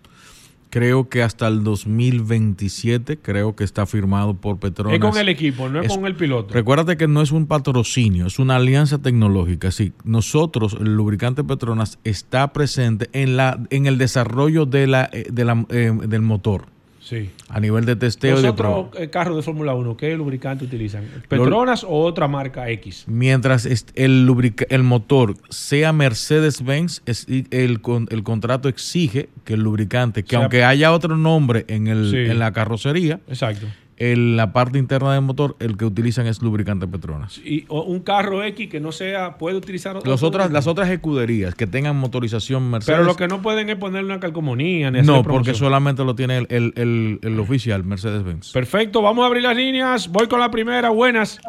creo que hasta el 2027, creo que está firmado por Petronas. es con el equipo, no es, Es- con el piloto. Recuérdate que no es un patrocinio, es una alianza tecnológica. Sí, nosotros, el lubricante Petronas, está presente en la en el desarrollo de la, eh, de la, eh, del motor Sí. a nivel de testeo Los otros prueba. eh, carros de Fórmula 1, ¿qué lubricante utilizan? ¿Petronas o otra marca X? Mientras el, lubrica- el motor sea Mercedes-Benz, el, con- el contrato exige que el lubricante, que Sea- aunque haya otro nombre en, el, Sí. en la carrocería, Exacto. En la parte interna del motor, el que utilizan es lubricante Petronas. Y un carro X que no sea, puede utilizar Los otras, las otras escuderías que tengan motorización Mercedes. Pero lo que no pueden es ponerle una calcomanía. Ni no, porque solamente lo tiene el, el, el, oficial Mercedes-Benz. Perfecto, vamos a abrir las líneas. Voy con la primera. Buenas.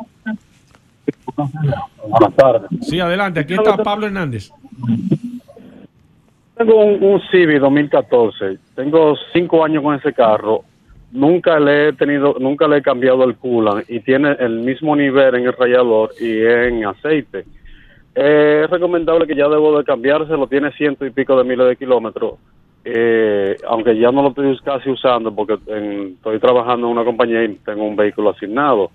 Buenas tardes. Sí, adelante. Aquí está Pablo Hernández. Tengo un, un Civic 2014. Tengo cinco años con ese carro nunca le he tenido, nunca le he cambiado el coolant y tiene el mismo nivel en el rayador y en aceite. es recomendable que ya debo de cambiarse, lo tiene ciento y pico de miles de kilómetros, eh, aunque ya no lo estoy casi usando porque estoy trabajando en una compañía y tengo un vehículo asignado.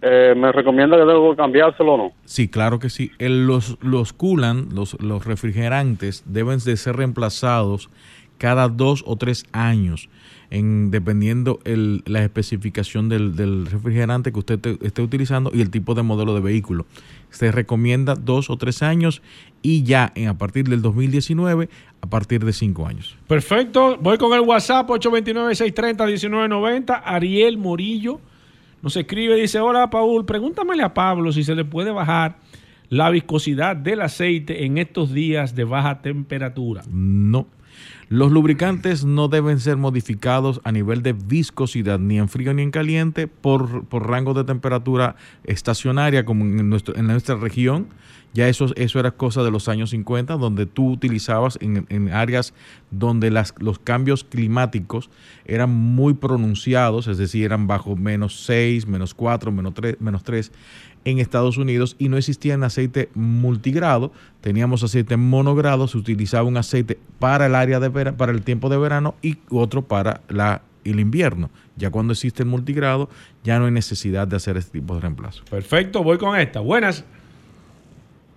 Eh, ¿Me recomienda que debo cambiárselo o no? Sí, claro que sí. los, los coolant, los, los refrigerantes, deben de ser reemplazados cada dos o tres años en dependiendo el, la especificación del, refrigerante que usted esté utilizando y el tipo de modelo de vehículo. Se recomienda dos o tres años y ya en, a partir del 2019 a partir de cinco años. Perfecto. Voy con el WhatsApp 829-630-1990. Ariel Morillo nos escribe, dice, hola Paul, pregúntamele a Pablo si se le puede bajar la viscosidad del aceite en estos días de baja temperatura. No. Los lubricantes no deben ser modificados a nivel de viscosidad, ni en frío ni en caliente, por, rango de temperatura estacionaria como en, nuestro, en nuestra región. Ya eso, eso era cosa de los años 50, donde tú utilizabas en, áreas donde las, los cambios climáticos eran muy pronunciados, es decir, eran bajo menos 6, menos 4, menos 3, menos 3 en Estados Unidos y no existía en aceite multigrado, teníamos aceite monogrado, se utilizaba un aceite para el área de para el tiempo de verano y otro para la, el invierno. Ya cuando existe el multigrado, ya no hay necesidad de hacer este tipo de reemplazo. Perfecto, voy con esta. Buenas.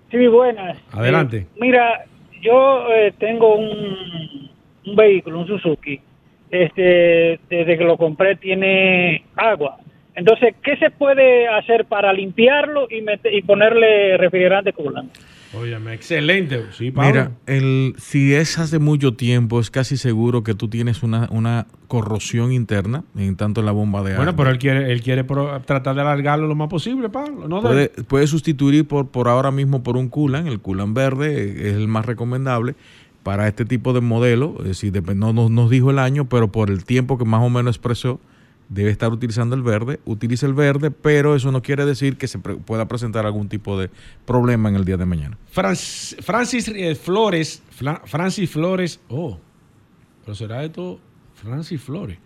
Sí, buenas. Adelante. Eh, mira, yo eh, tengo un, un, vehículo, un Suzuki. Este, desde que lo compré tiene agua entonces, ¿qué se puede hacer para limpiarlo y, y ponerle refrigerante coolant? Óyeme, excelente. Sí, Mira, el, si es hace mucho tiempo, es casi seguro que tú tienes una, una corrosión interna, en tanto en la bomba de agua. Bueno, pero él quiere, él quiere tratar de alargarlo lo más posible, Pablo. ¿no? Puede, puede, sustituir por, por ahora mismo por un coolant. El coolant verde es el más recomendable para este tipo de modelo. Es decir, no nos dijo el año, pero por el tiempo que más o menos expresó, debe estar utilizando el verde, utilice el verde, pero eso no quiere decir que se pueda presentar algún tipo de problema en el día de mañana. Francis eh, Flores, Francis Flores, oh, pero será esto Francis Flores.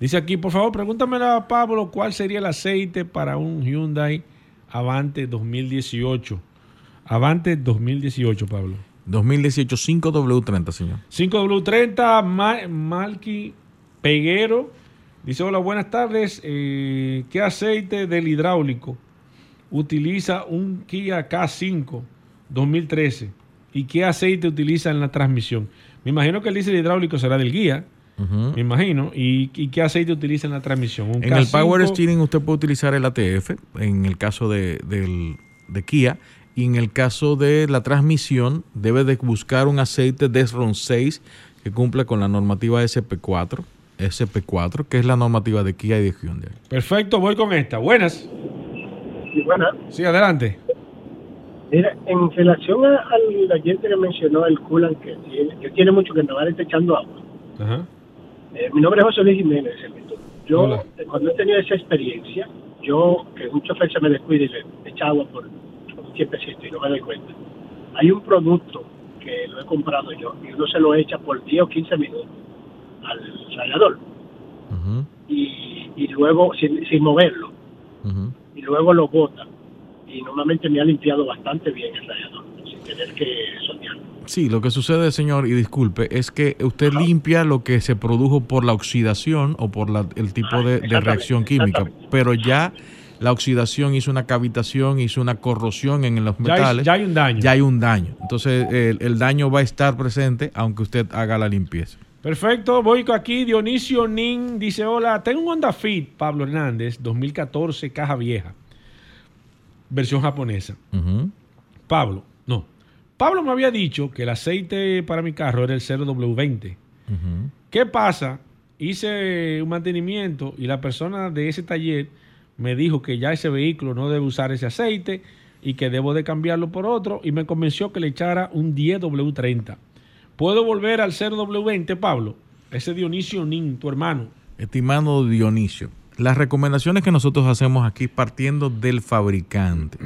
Dice aquí, por favor, pregúntame a Pablo cuál sería el aceite para un Hyundai Avante 2018. Avante 2018, Pablo. 2018, 5W30, señor. 5W30, Malky Peguero Dice, hola, buenas tardes. Eh, ¿Qué aceite del hidráulico utiliza un Kia K5 2013? ¿Y qué aceite utiliza en la transmisión? Me imagino que el diésel hidráulico será del guía. Me imagino. ¿Y, qué aceite utiliza en la transmisión? en el Power Steering usted puede utilizar el ATF, en el caso de, de Kia. Y en el caso de la transmisión, debe de buscar un aceite Desron 6 que cumpla con la normativa SP4 SP4, que es la normativa de Kia y de Hyundai. Perfecto, voy con esta. Buenas. Sí, buenas. Sí, adelante. Mira, en relación al gente que mencionó el coolant que tiene, que tiene mucho que andar echando agua. Ajá. Eh, mi nombre es José Luis Jiménez. Yo, cuando he tenido esa experiencia, yo, que un chofer se me descuide y le echa agua por un tiempecito y no me doy cuenta. Hay un producto que lo he comprado yo y uno se lo echa por 10 o 15 minutos al radiador. y, luego, sin, moverlo. Y luego lo bota. Y normalmente me ha limpiado bastante bien el radiador, sin tener que soñar. Sí, lo que sucede, señor, y disculpe, es que usted limpia lo que se produjo por la oxidación o por el tipo ah, de, reacción química, pero ya la oxidación hizo una cavitación, hizo una corrosión en los metales. Ya hay, un daño. Ya hay un daño. Entonces, el daño va a estar presente aunque usted haga la limpieza. Perfecto, voy aquí. Dionisio Nin dice: Hola, tengo un Honda Fit, Pablo Hernández, 2014, caja vieja, versión japonesa. Pablo, no. Pablo me había dicho que el aceite para mi carro era el 0W20. ¿Qué pasa hice un mantenimiento y la persona de ese taller me dijo que ya ese vehículo no debe usar ese aceite y que debo de cambiarlo por otro y me convenció que le echara un 10W30. ¿Puedo volver al 0W20, Pablo? Ese Dionisio Nin, tu hermano. Estimado Dionisio, las recomendaciones que nosotros hacemos aquí partiendo del fabricante.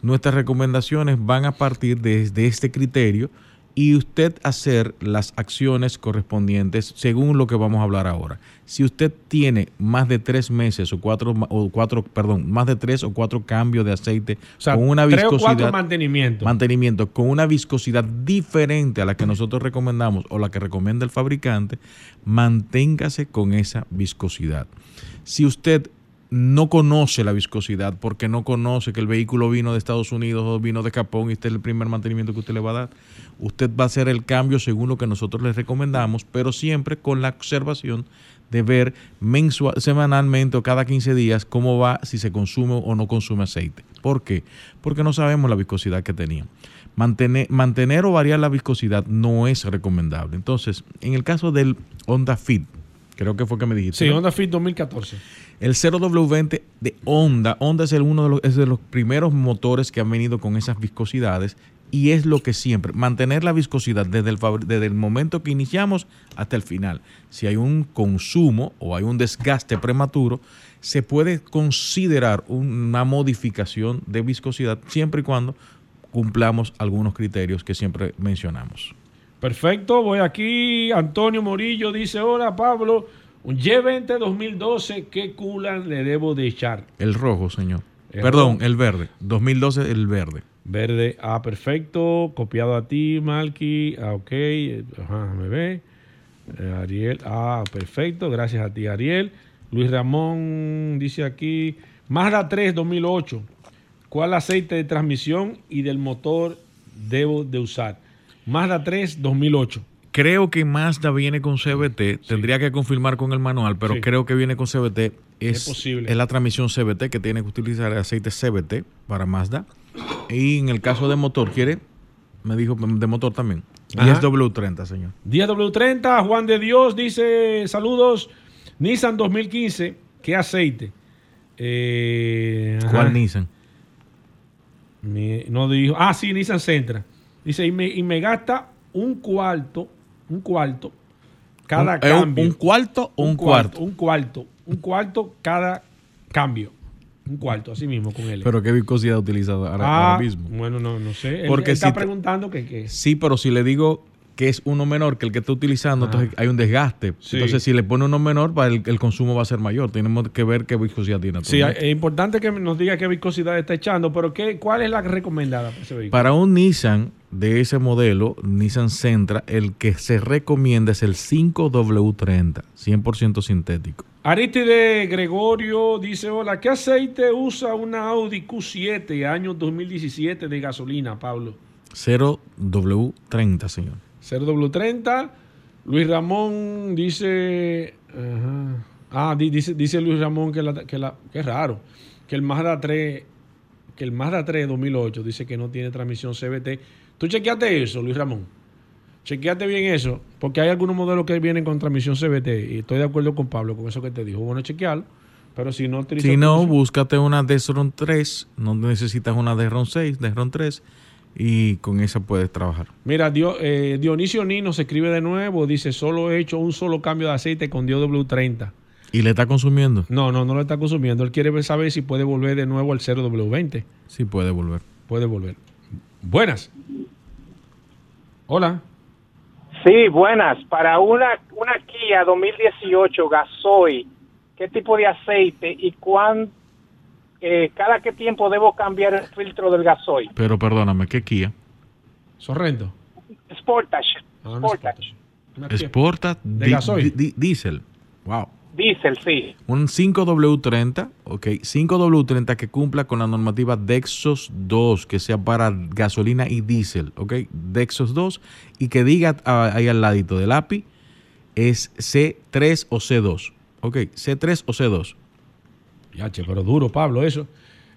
Nuestras recomendaciones van a partir desde este criterio y usted hacer las acciones correspondientes según lo que vamos a hablar ahora. Si usted tiene más de tres meses o cuatro, o cuatro perdón, más de tres o cuatro cambios de aceite con una viscosidad, mantenimiento. mantenimiento, con una viscosidad diferente a la que nosotros recomendamos o la que recomienda el fabricante, manténgase con esa viscosidad. Si usted no conoce la viscosidad porque no conoce que el vehículo vino de Estados Unidos o vino de Japón y este es el primer mantenimiento que usted le va a dar, usted va a hacer el cambio según lo que nosotros le recomendamos, pero siempre con la observación de ver mensual, semanalmente o cada 15 días cómo va, si se consume o no consume aceite. ¿Por qué? Porque no sabemos la viscosidad que tenía. Mantener, mantener o variar la viscosidad no es recomendable. Entonces, en el caso del Honda Fit, creo que fue que me dijiste. Sí, Honda Fit 2014 el 0W20 de Honda, Honda es el uno de los, es de los primeros motores que han venido con esas viscosidades y es lo que siempre, mantener la viscosidad desde el, desde el momento que iniciamos hasta el final. Si hay un consumo o hay un desgaste prematuro, se puede considerar una modificación de viscosidad siempre y cuando cumplamos algunos criterios que siempre mencionamos. Perfecto, voy aquí. Antonio Morillo dice, hola Pablo, un G20 2012, ¿qué culan le debo de echar? El rojo, señor. Perdón, el verde. 2012, el verde. Verde, ah, perfecto. Copiado a ti, Malky. Ah, ok. Ajá, me ve. Eh, Ariel, ah, perfecto. Gracias a ti, Ariel. Luis Ramón dice aquí, Mazda 3 2008. ¿Cuál aceite de transmisión y del motor debo de usar? Mazda 3 2008. Creo que Mazda viene con CBT. Tendría que confirmar con el manual, pero creo que viene con CBT. Es, posible. es la transmisión CBT que tiene que utilizar el aceite CBT para Mazda. Y en el caso de motor, ¿quiere? Me dijo de motor también. 10W30, señor. 10W30, Juan de Dios dice: Saludos. Nissan 2015, ¿qué aceite? Eh, ¿Cuál Nissan? no dijo. Ah, sí, Nissan Sentra. Dice: y me, y me gasta un cuarto un cuarto cada cambio. Un, cuarto o un, cuarto, Un cuarto. Un cuarto cada cambio. Un cuarto, así mismo con él. Pero qué viscosidad utiliza ahora, ah, mismo. Bueno, no, no sé. Porque está preguntando que, Sí, pero si le digo que es uno menor que el que está utilizando, entonces hay un desgaste. Entonces, si le pone uno menor, el, el, consumo va a ser mayor. Tenemos que ver qué viscosidad tiene. Sí, es importante que nos diga qué viscosidad está echando, pero ¿qué, ¿cuál es la recomendada para ese vehículo? Para un Nissan de ese modelo, Nissan Sentra, el que se recomienda es el 5W30, 100% sintético. Aristide Gregorio dice, hola, ¿qué aceite usa una Audi Q7 año 2017 de gasolina, Pablo? 0W30, señor. 0W30. Luis Ramón dice. Ah, dice, dice Luis Ramón que, la, que, la, que es raro. Que el Mazda 3, que el Mazda 3 2008 dice que no tiene transmisión CBT. ¿Tú chequeaste eso, Luis Ramón? Chequeate bien eso, porque hay algunos modelos que vienen con transmisión CBT y estoy de acuerdo con Pablo con eso que te dijo. Bueno, chequearlo, pero si no Si no, búscate una Desron 3, no necesitas una Desron 6, Desron 3 y con esa puedes trabajar. Mira, eh, Dionisio Nino se escribe de nuevo, dice, solo he hecho un solo cambio de aceite con Dio W30. ¿Y le está consumiendo? No, no, no lo está consumiendo. Él quiere saber si puede volver de nuevo al 0W20. Sí, puede volver. Puede volver. Buenas. Hola. Sí, buenas. Para una, una Kia 2018 gasoil, ¿qué tipo de aceite y cuánto eh, cada qué tiempo debo cambiar el filtro del gasoil. Pero perdóname, ¿qué Kia? Sorrento. Sportage. Ah, Sportage. Sportage de gasoil. Diesel. Wow. Diesel, sí. Un 5W30, ok. 5W30 que cumpla con la normativa Dexos 2, que sea para gasolina y diésel, ok. Dexos 2 y que diga ahí al ladito del API es C3 o C2, ok. C3 o C2. Ya, che, pero duro, Pablo, eso.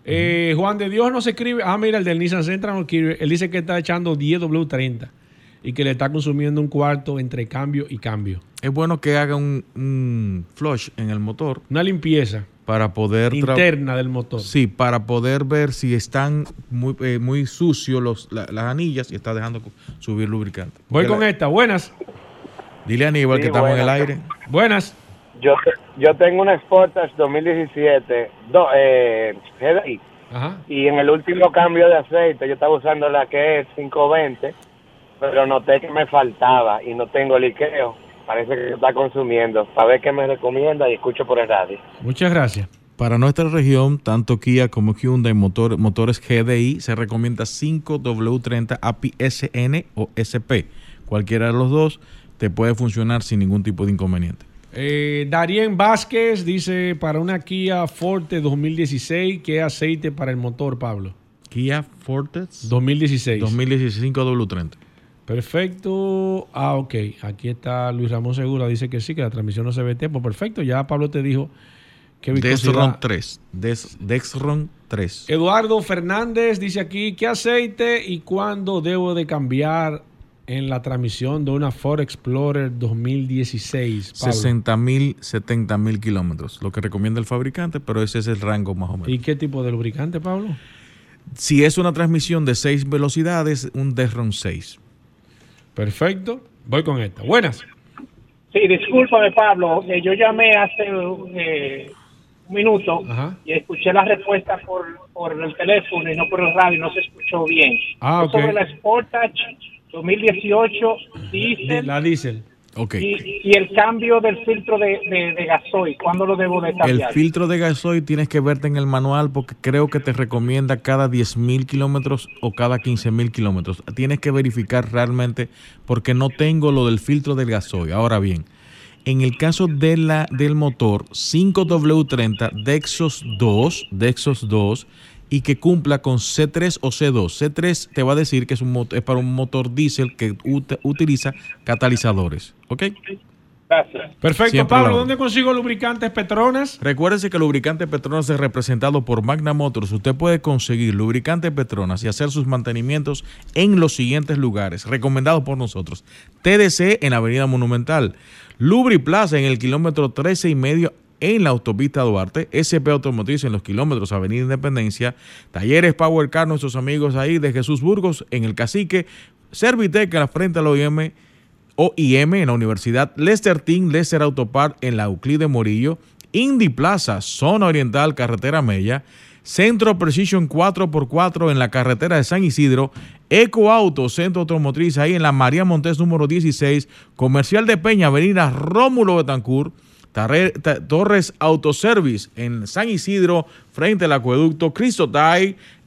Eh, Juan de Dios no se escribe. Ah, mira, el del Nissan Sentra no escribe. Él dice que está echando 10W30 y que le está consumiendo un cuarto entre cambio y cambio. Es bueno que haga un, flush en el motor. Una limpieza. Para poder... Interna del motor. Sí, para poder ver si están muy, eh, muy sucios los, las anillas y está dejando subir lubricante. Voy con esta. Buenas. Dile a Aníbal que estamos en el aire. Buenas. Yo, yo tengo una Sportage 2017 do, eh, GDI. Y en el último cambio de aceite yo estaba usando la que es 520, pero noté que me faltaba y no tengo liqueo. Parece que está consumiendo. Para ver qué me recomienda y escucho por el radio. Muchas gracias. Para nuestra región, tanto Kia como Hyundai motor, motores GDI se recomienda 5W30 API SN o SP. Cualquiera de los dos te puede funcionar sin ningún tipo de inconveniente. Eh, Darien Vázquez dice para una Kia Forte 2016, ¿qué aceite para el motor, Pablo? Kia Forte 2016. 2016 5W30. Perfecto. Ah, ok. Aquí está Luis Ramón Segura. Dice que sí, que la transmisión no se ve tiempo. Perfecto. Ya Pablo te dijo que Dexron 3. Dexron 3. Eduardo Fernández dice aquí, ¿qué aceite y cuándo debo de cambiar en la transmisión de una Ford Explorer 2016. 60 mil, 70 mil kilómetros, lo que recomienda el fabricante, pero ese es el rango más o menos. ¿Y qué tipo de lubricante, Pablo? Si es una transmisión de 6 velocidades, un Derron 6. Perfecto. Voy con esta. Buenas. Sí, discúlpame, Pablo. Eh, yo llamé hace eh, un minuto y escuché la respuesta por, por el teléfono y no por el radio. No se escuchó bien. Ah, okay. Sobre la Sportage 2018 diésel. La diésel. Okay. Y, el cambio del filtro de, de, gasoil, ¿cuándo lo debo de cambiar? El filtro de gasoil tienes que verte en el manual porque creo que te recomienda cada 10 mil kilómetros o cada 15 mil kilómetros. Tienes que verificar realmente porque no tengo lo del filtro del gasoil. Ahora bien, en el caso de la, del motor 5W30 Dexos 2, Dexos 2, y que cumpla con C3 o C2. C3 te va a decir que es, un, es para un motor diésel que utiliza catalizadores. ¿Ok? Gracias. Perfecto, Pablo. ¿Dónde consigo lubricantes Petronas? Recuérdese que lubricante Petronas es representado por Magna Motors. Usted puede conseguir lubricante Petronas y hacer sus mantenimientos en los siguientes lugares, recomendados por nosotros. TDC en Avenida Monumental, Lubri Plaza en el kilómetro 13 y medio en la autopista Duarte, SP Automotriz en los kilómetros Avenida Independencia, Talleres Power Car, nuestros amigos ahí de Jesús Burgos en el Cacique, Servitec en la frente al OIM, OIM en la Universidad, Lester Team, Lester Autopart en la Euclide Morillo, Indy Plaza, Zona Oriental, Carretera Mella, Centro Precision 4x4 en la carretera de San Isidro, Eco Auto, Centro Automotriz ahí en la María Montes número 16, Comercial de Peña, Avenida Rómulo Betancourt, Torres Autoservice en San Isidro, frente al acueducto, Cristo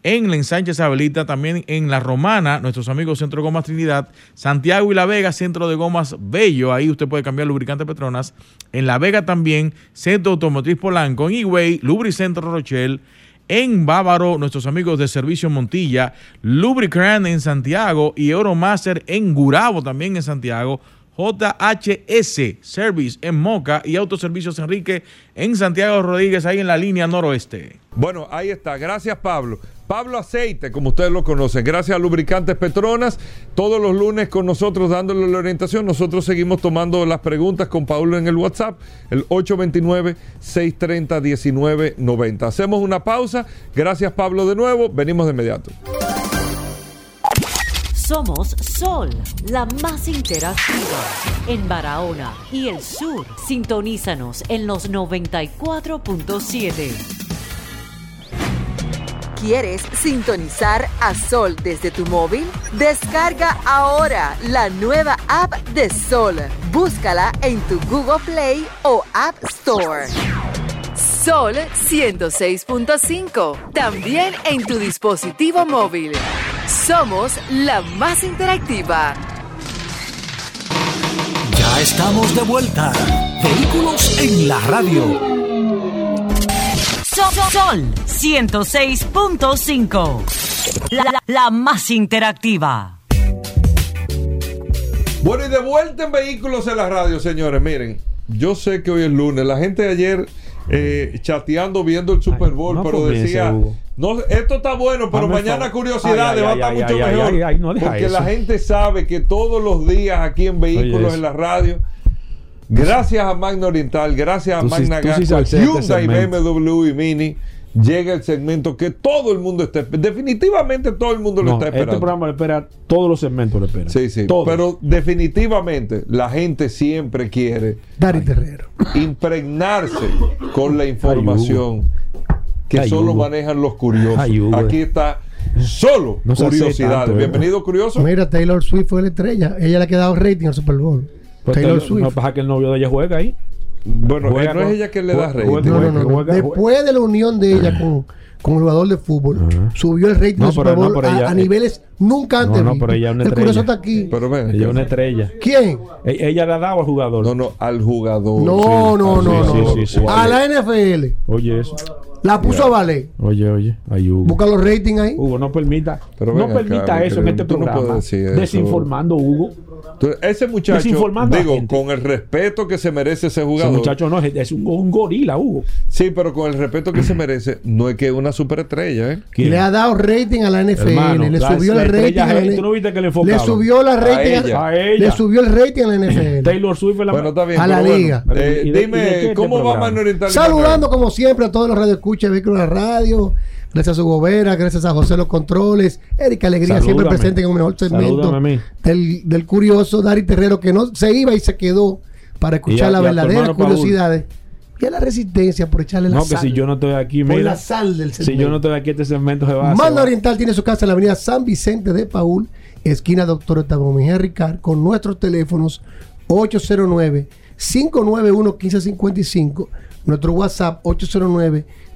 en la ensanche Sabelita, también en La Romana, nuestros amigos Centro Gomas Trinidad, Santiago y La Vega, Centro de Gomas Bello, ahí usted puede cambiar lubricante Petronas, en La Vega también, Centro Automotriz Polanco, en Higüey, Lubricentro Rochelle, en Bávaro, nuestros amigos de Servicio Montilla, Lubricant en Santiago y Euromaster en Gurabo también en Santiago, JHS Service en Moca y Autoservicios Enrique en Santiago Rodríguez, ahí en la línea noroeste. Bueno, ahí está. Gracias, Pablo. Pablo Aceite, como ustedes lo conocen. Gracias a Lubricantes Petronas. Todos los lunes con nosotros dándole la orientación. Nosotros seguimos tomando las preguntas con Pablo en el WhatsApp, el 829-630-1990. Hacemos una pausa. Gracias, Pablo, de nuevo. Venimos de inmediato. Somos Sol, la más interactiva en Barahona y el sur. Sintonízanos en los 94.7. ¿Quieres sintonizar a Sol desde tu móvil? Descarga ahora la nueva app de Sol. Búscala en tu Google Play o App Store. Sol 106.5. También en tu dispositivo móvil. Somos la más interactiva. Ya estamos de vuelta. Vehículos en la radio. Sol, Sol 106.5. La, la más interactiva. Bueno, y de vuelta en Vehículos en la radio, señores. Miren, yo sé que hoy es lunes. La gente de ayer eh, chateando viendo el Super Bowl, pero decía, no, esto está bueno, pero mañana curiosidades va a estar mucho mejor. porque la gente sabe que todos los días aquí en Vehículos en la radio, gracias a Magna Oriental, gracias a Magna Gas, Hyundai, BMW y Mini llega el segmento que todo el mundo está definitivamente todo el mundo lo está este esperando. Este programa lo espera, todos los segmentos lo esperan. Sí, sí. Pero definitivamente la gente siempre quiere Dari Terrero. impregnarse con la información que solo manejan los curiosos. Aquí está solo curiosidades. Bienvenido curioso. Mira, Taylor Swift fue la estrella. Ella le ha quedado rating al Super Bowl. Pues Taylor, Swift. No pasa que el novio de ella juega ahí. Bueno, eh, no es ella que le da rating. Después de la unión de ella con, con el jugador de fútbol, subió el rating de Super Bowl a, niveles nunca antes. No, no, pero ella es una estrella. curioso está aquí. Pero ella es una estrella. ¿Quién? E, ella le ha dado al jugador. No, no, al jugador. No, no, no, no. a la NFL. Oye, eso. La puso a valer. Oye, oye, ahí Hugo. Busca los ratings ahí. Hugo, no permita, no permita eso en este programa. desinformando, Hugo. ese muchacho, digo, con el respeto que se merece ese jugador. Ese muchacho no es, un, gorila, Hugo. Sí, pero con el respeto que se merece, no es que es una superestrella, ¿eh? Le ha dado rating a la NFL, le subió el rating. A ¿Tú no viste que le, le subió la rating a, ella. Le subió el rating a la NFL. Gracias Swift la bueno, está bien, a la liga. Eh, dime, ¿cómo va Manuel Oriental? Saludando como siempre a todos los radioescuchas de Vehículos de la Radio. Gracias a Hugo Vera, gracias a José Los Controles, Erika Alegría siempre presente en un mejor segmento del, del, curioso Dari Terrero que no se iba y se quedó para escuchar las verdaderas curiosidades. Y a la resistencia por echarle la no, que si yo no estoy aquí, por la sal del segmento. Si yo no estoy aquí, este segmento se va Manda Oriental tiene su casa en la avenida San Vicente de Paul, esquina Doctor Octavio Mejía Ricard, con nuestros teléfonos 809 591 1555 nuestro WhatsApp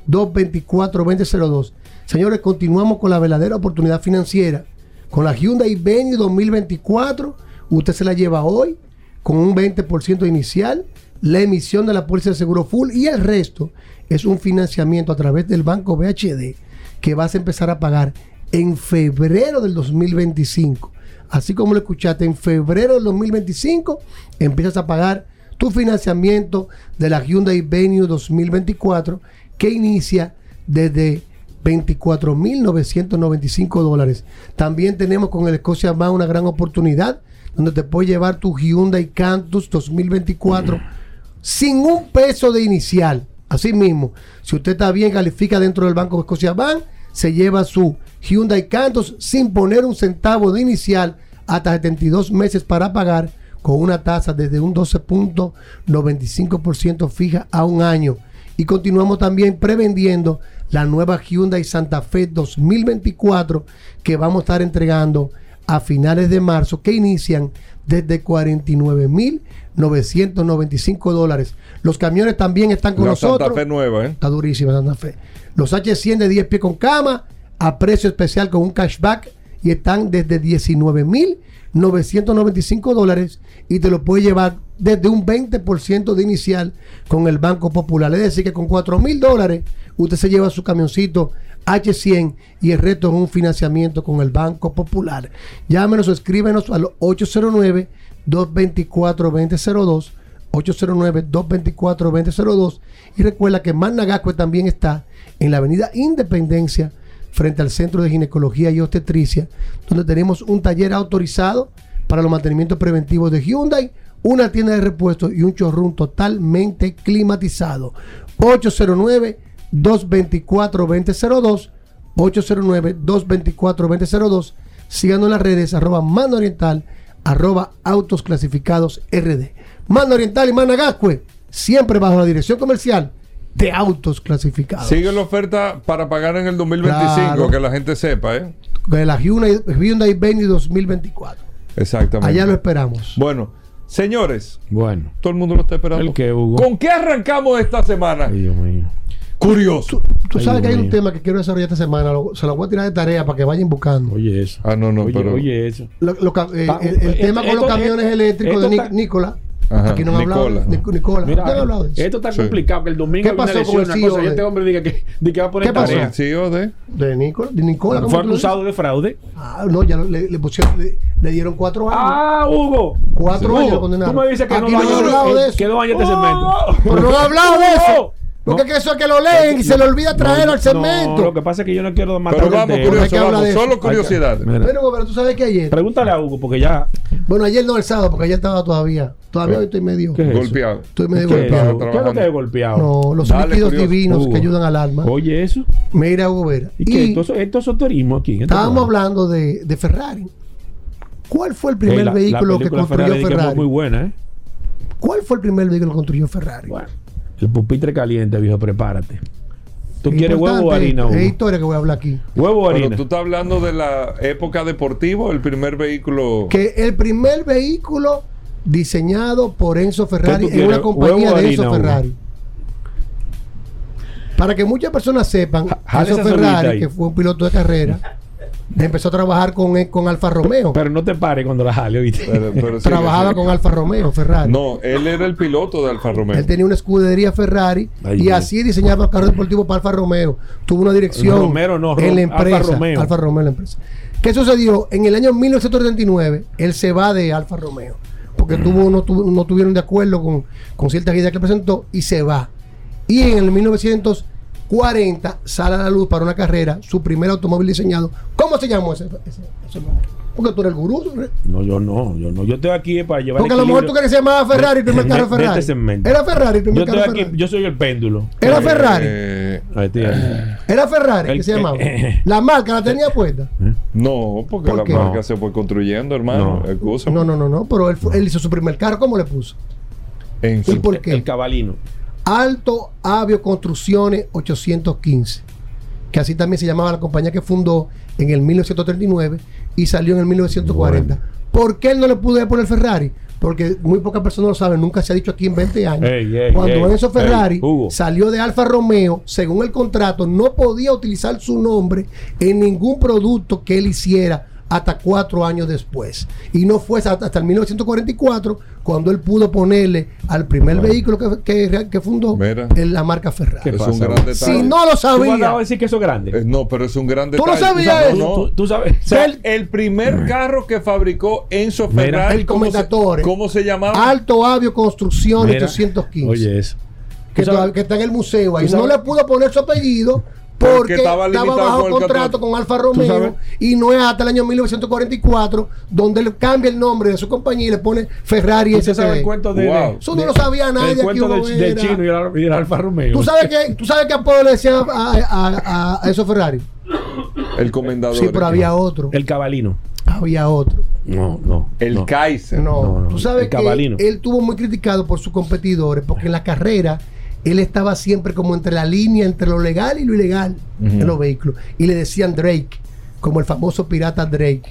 809-224-2002. Señores, continuamos con la verdadera oportunidad financiera. Con la Hyundai Venue 2024, usted se la lleva hoy con un 20% inicial, la emisión de la póliza de seguro full y el resto es un financiamiento a través del banco BHD que vas a empezar a pagar en febrero del 2025. Así como lo escuchaste, en febrero del 2025 empiezas a pagar tu financiamiento de la Hyundai Venue 2024 que inicia desde 24.995 dólares. También tenemos con el Escocia más una gran oportunidad donde te puedes llevar tu Hyundai Cantus 2024 sin un peso de inicial. Asimismo, si usted está bien, califica dentro del Banco Escocia Bank, se lleva su Hyundai Cantus sin poner un centavo de inicial hasta 72 meses para pagar con una tasa desde un 12.95% fija a un año. Y continuamos también prevendiendo la nueva Hyundai Santa Fe 2024 que vamos a estar entregando a finales de marzo que inician desde 49.995 dólares. Los camiones también están con nosotros. Santa Fe nueva, ¿eh? Está durísima Santa Fe. Los H100 de 10 pies con cama a precio especial con un cashback y están desde 19.000 995 dólares y te lo puede llevar desde un 20% de inicial con el Banco Popular. Es decir, que con 4 mil dólares usted se lleva su camioncito H100 y el resto es un financiamiento con el Banco Popular. Llámenos o escríbenos al 809-224-2002. 809-224-2002. Y recuerda que Managascue también está en la avenida Independencia frente al Centro de Ginecología y Obstetricia, donde tenemos un taller autorizado para los mantenimientos preventivos de Hyundai, una tienda de repuestos y un chorrón totalmente climatizado. 809-224-2002. 809-224-2002. Síganos en las redes arroba mano oriental, arroba autos clasificados RD. Mano oriental y Managascue, siempre bajo la dirección comercial de autos clasificados. Sigue la oferta para pagar en el 2025, que la gente sepa, ¿eh? De la Hyundai, Hyundai Venue 2024. Exactamente. Allá lo esperamos. Bueno, señores. Bueno. Todo el mundo lo está esperando. ¿Con qué arrancamos esta semana? Dios mío. Curioso. Tú, sabes que hay un tema que quiero desarrollar esta semana. se lo voy a tirar de tarea para que vayan buscando. Oye, eso. Ah, no, no, pero. Oye, eso. Eh, el, tema con los camiones eléctricos de Nicolás Aquí no me Nicola, hablado de Nicola. Mira, hablado de eso? Esto está complicado. Que el domingo ¿Qué pasó con el CEO Y este hombre diga que, de que va a poner ¿Qué pasó? tarea. El CEO de, de Nicola. De Nicola Fue acusado de fraude. Ah, no, ya le, le pusieron, le, le, dieron cuatro años. Ah, Hugo. Cuatro Hugo, años condenaron. Tú me dices que Aquí no, no, hablado de eso. Que dos años este segmento. Pero no he hablado de eso. Porque eso es que lo leen y se le olvida traerlo al segmento. lo que pasa es que yo no quiero matar Pero vamos, curioso, vamos, solo curiosidad. Pero, pero tú sabes que ayer. Pregúntale a Hugo, porque ya. Bueno, ayer no el sábado, porque ayer estaba todavía. Todavía hoy estoy medio. golpeado. Estoy medio ¿Qué golpeado. ¿Qué es lo que es golpeado? No, los Dale, líquidos curioso. divinos Hugo. que ayudan al alma. Oye, eso. Mira, Hugo Vera. ¿Y qué? Esto, es- esto es esoterismo aquí. este Estábamos hablando de, de Ferrari. ¿Cuál fue el primer Eh, la vehículo que construyó Ferrari que Ferrari? muy buena, ¿eh? ¿Cuál fue el primer vehículo que construyó Ferrari? Bueno, el pupitre caliente, viejo, prepárate. ¿Tú Es quieres huevo o harina, Hugo? Es historia que voy a hablar aquí. ¿Huevo o Pero harina? tú estás hablando de la época deportiva, el primer vehículo. Que el primer vehículo diseñado por Enzo Ferrari en una compañía de Enzo Hugo? Ferrari. Para que muchas personas sepan, jale Enzo Ferrari, que fue un piloto de carrera, empezó a trabajar con, con Alfa Romeo. Pero no te pares cuando la jale, ¿viste? Pero- pero sí, Trabajaba sí. con Alfa Romeo, Ferrari. No, él era el piloto de Alfa Romeo. Él tenía una escudería Ferrari Ay, y así diseñaba carros deportivos para Alfa Romeo. Tuvo una dirección Romero no, en la Rom- Alfa empresa. Romeo. Alfa Romeo, la empresa. ¿Qué sucedió? En el año 1939, él se va de Alfa Romeo. Porque tuvo, no, tuvo- no tuvieron de acuerdo con, con ciertas ideas que presentó y se va. Y en el 1940 sale a la luz para una carrera su primer automóvil diseñado. ¿Cómo se llamó ese, ese- ese nombre? Porque tú eres el gurú. ¿no? No, yo no, yo no. Yo estoy aquí para llevar Porque a lo mejor tú se llamaba Ferrari el primer carro Ferrari. Era Ferrari primer Yo carro estoy aquí, Ferrari. yo soy el péndulo. Era Ferrari. Eh, Ahí tiene. Era Ferrari El que se llamaba. La marca la tenía puesta. no, porque ¿Por la qué? marca No. se fue construyendo, hermano. No. No, no, no, no. Pero él hizo su primer carro. ¿Cómo le puso? En ¿Y su- por qué? El cabalino. Alto Avio Construcciones 815. Que así también se llamaba la compañía que fundó en el 1939 y salió en el 1940. ¿Por qué él no le pudo poner Ferrari? Porque muy pocas personas lo saben, nunca se ha dicho aquí en 20 años. Cuando ey, Enzo Ferrari salió de Alfa Romeo, según el contrato, no podía utilizar su nombre en ningún producto que él hiciera hasta cuatro años después. Y no fue hasta, hasta el 1944 cuando él pudo ponerle al primer vehículo que, que- que fundó Mira. en la marca Ferrari. ¿Qué es un gran detalle. Si no lo ¿Tú sabía, vas a decir que eso es grande? Eh, no, pero es un gran ¿Tú detalle. no sabías No, eso? no. Tú, tú sabes. O sea, el primer carro que fabricó Enzo Mira, Ferrari, el ¿cómo se, cómo se llamaba? Alto Avio Construcción Mira, 815. Oye, eso. que, ¿Tú que está en el museo ahí. ¿Tú No le pudo poner su apellido Porque porque, estaba bajo contrato con Alfa? Romeo y no es hasta el año 1944 donde él cambia el nombre de su compañía y le pone Ferrari ¿Usted sabe el cuento de, Wow. de- Eso no de- lo sabía nadie El cuento del Vera. chino y el, y el Alfa Romeo. ¿Tú sabes que tú sabes que apodo le decían a, a, a- a esos Ferrari? El comendador. Sí, pero había otro. El cabalino. Había otro. No, no. El no. Kaiser. No, No, no, tú sabes el que cabalino. él tuvo muy criticado por sus competidores porque en la carrera él estaba siempre como entre la línea entre lo legal y lo ilegal en los vehículos y le decían Drake como el famoso pirata Drake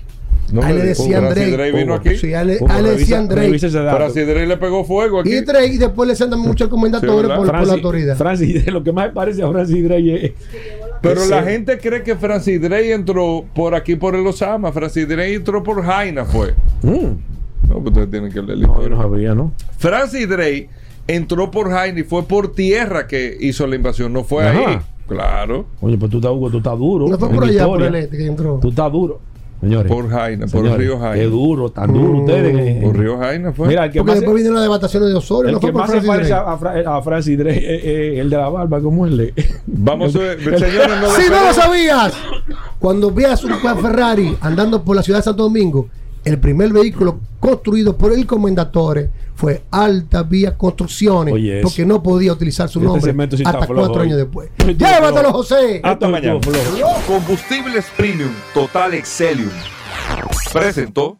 No a él le decían Francis Drake, Drake vino aquí. Sí, a él, le- a él le decían Drake dato. Francis Drake le pegó fuego aquí. y Drake y después le sentan mucho al comendador ¿verdad? por, por la autoridad Francis, lo que más me parece a Francis Drake es. Pero la gente cree que Francis Drake entró por aquí por el Osama. Francis Drake entró por Jaina, fue. Mm. No, pues ustedes tienen que leer la No, yo historia. no sabía, ¿no? Francis Drake entró por Jaina y fue por tierra que hizo la invasión. No fue Ajá. ahí. Claro. Oye, pues tú estás, Hugo, tú estás duro. no fue por allá por el este que entró Tú estás duro. Señores. Por Jaina, por señores, Río Jaina. Es duro, tan duro ustedes. eh, Por Río Jaina fue. Mira, el que porque más, después vinieron las devastaciones de Osorio el no que fue por más se parece a, a Fra- a Francis es es el de la barba, como él le. Vamos a ver, el- señores, no Si no lo sabías, cuando veas un Ferrari andando por la ciudad de Santo Domingo, el primer vehículo construido por el comendatore fue Alta Vía Construcciones, Oye, porque no podía utilizar su Este nombre sí hasta cuatro hoy. años después. Llévatelo. José. Hasta mañana. Combustibles Premium Total Excelium. Presentó.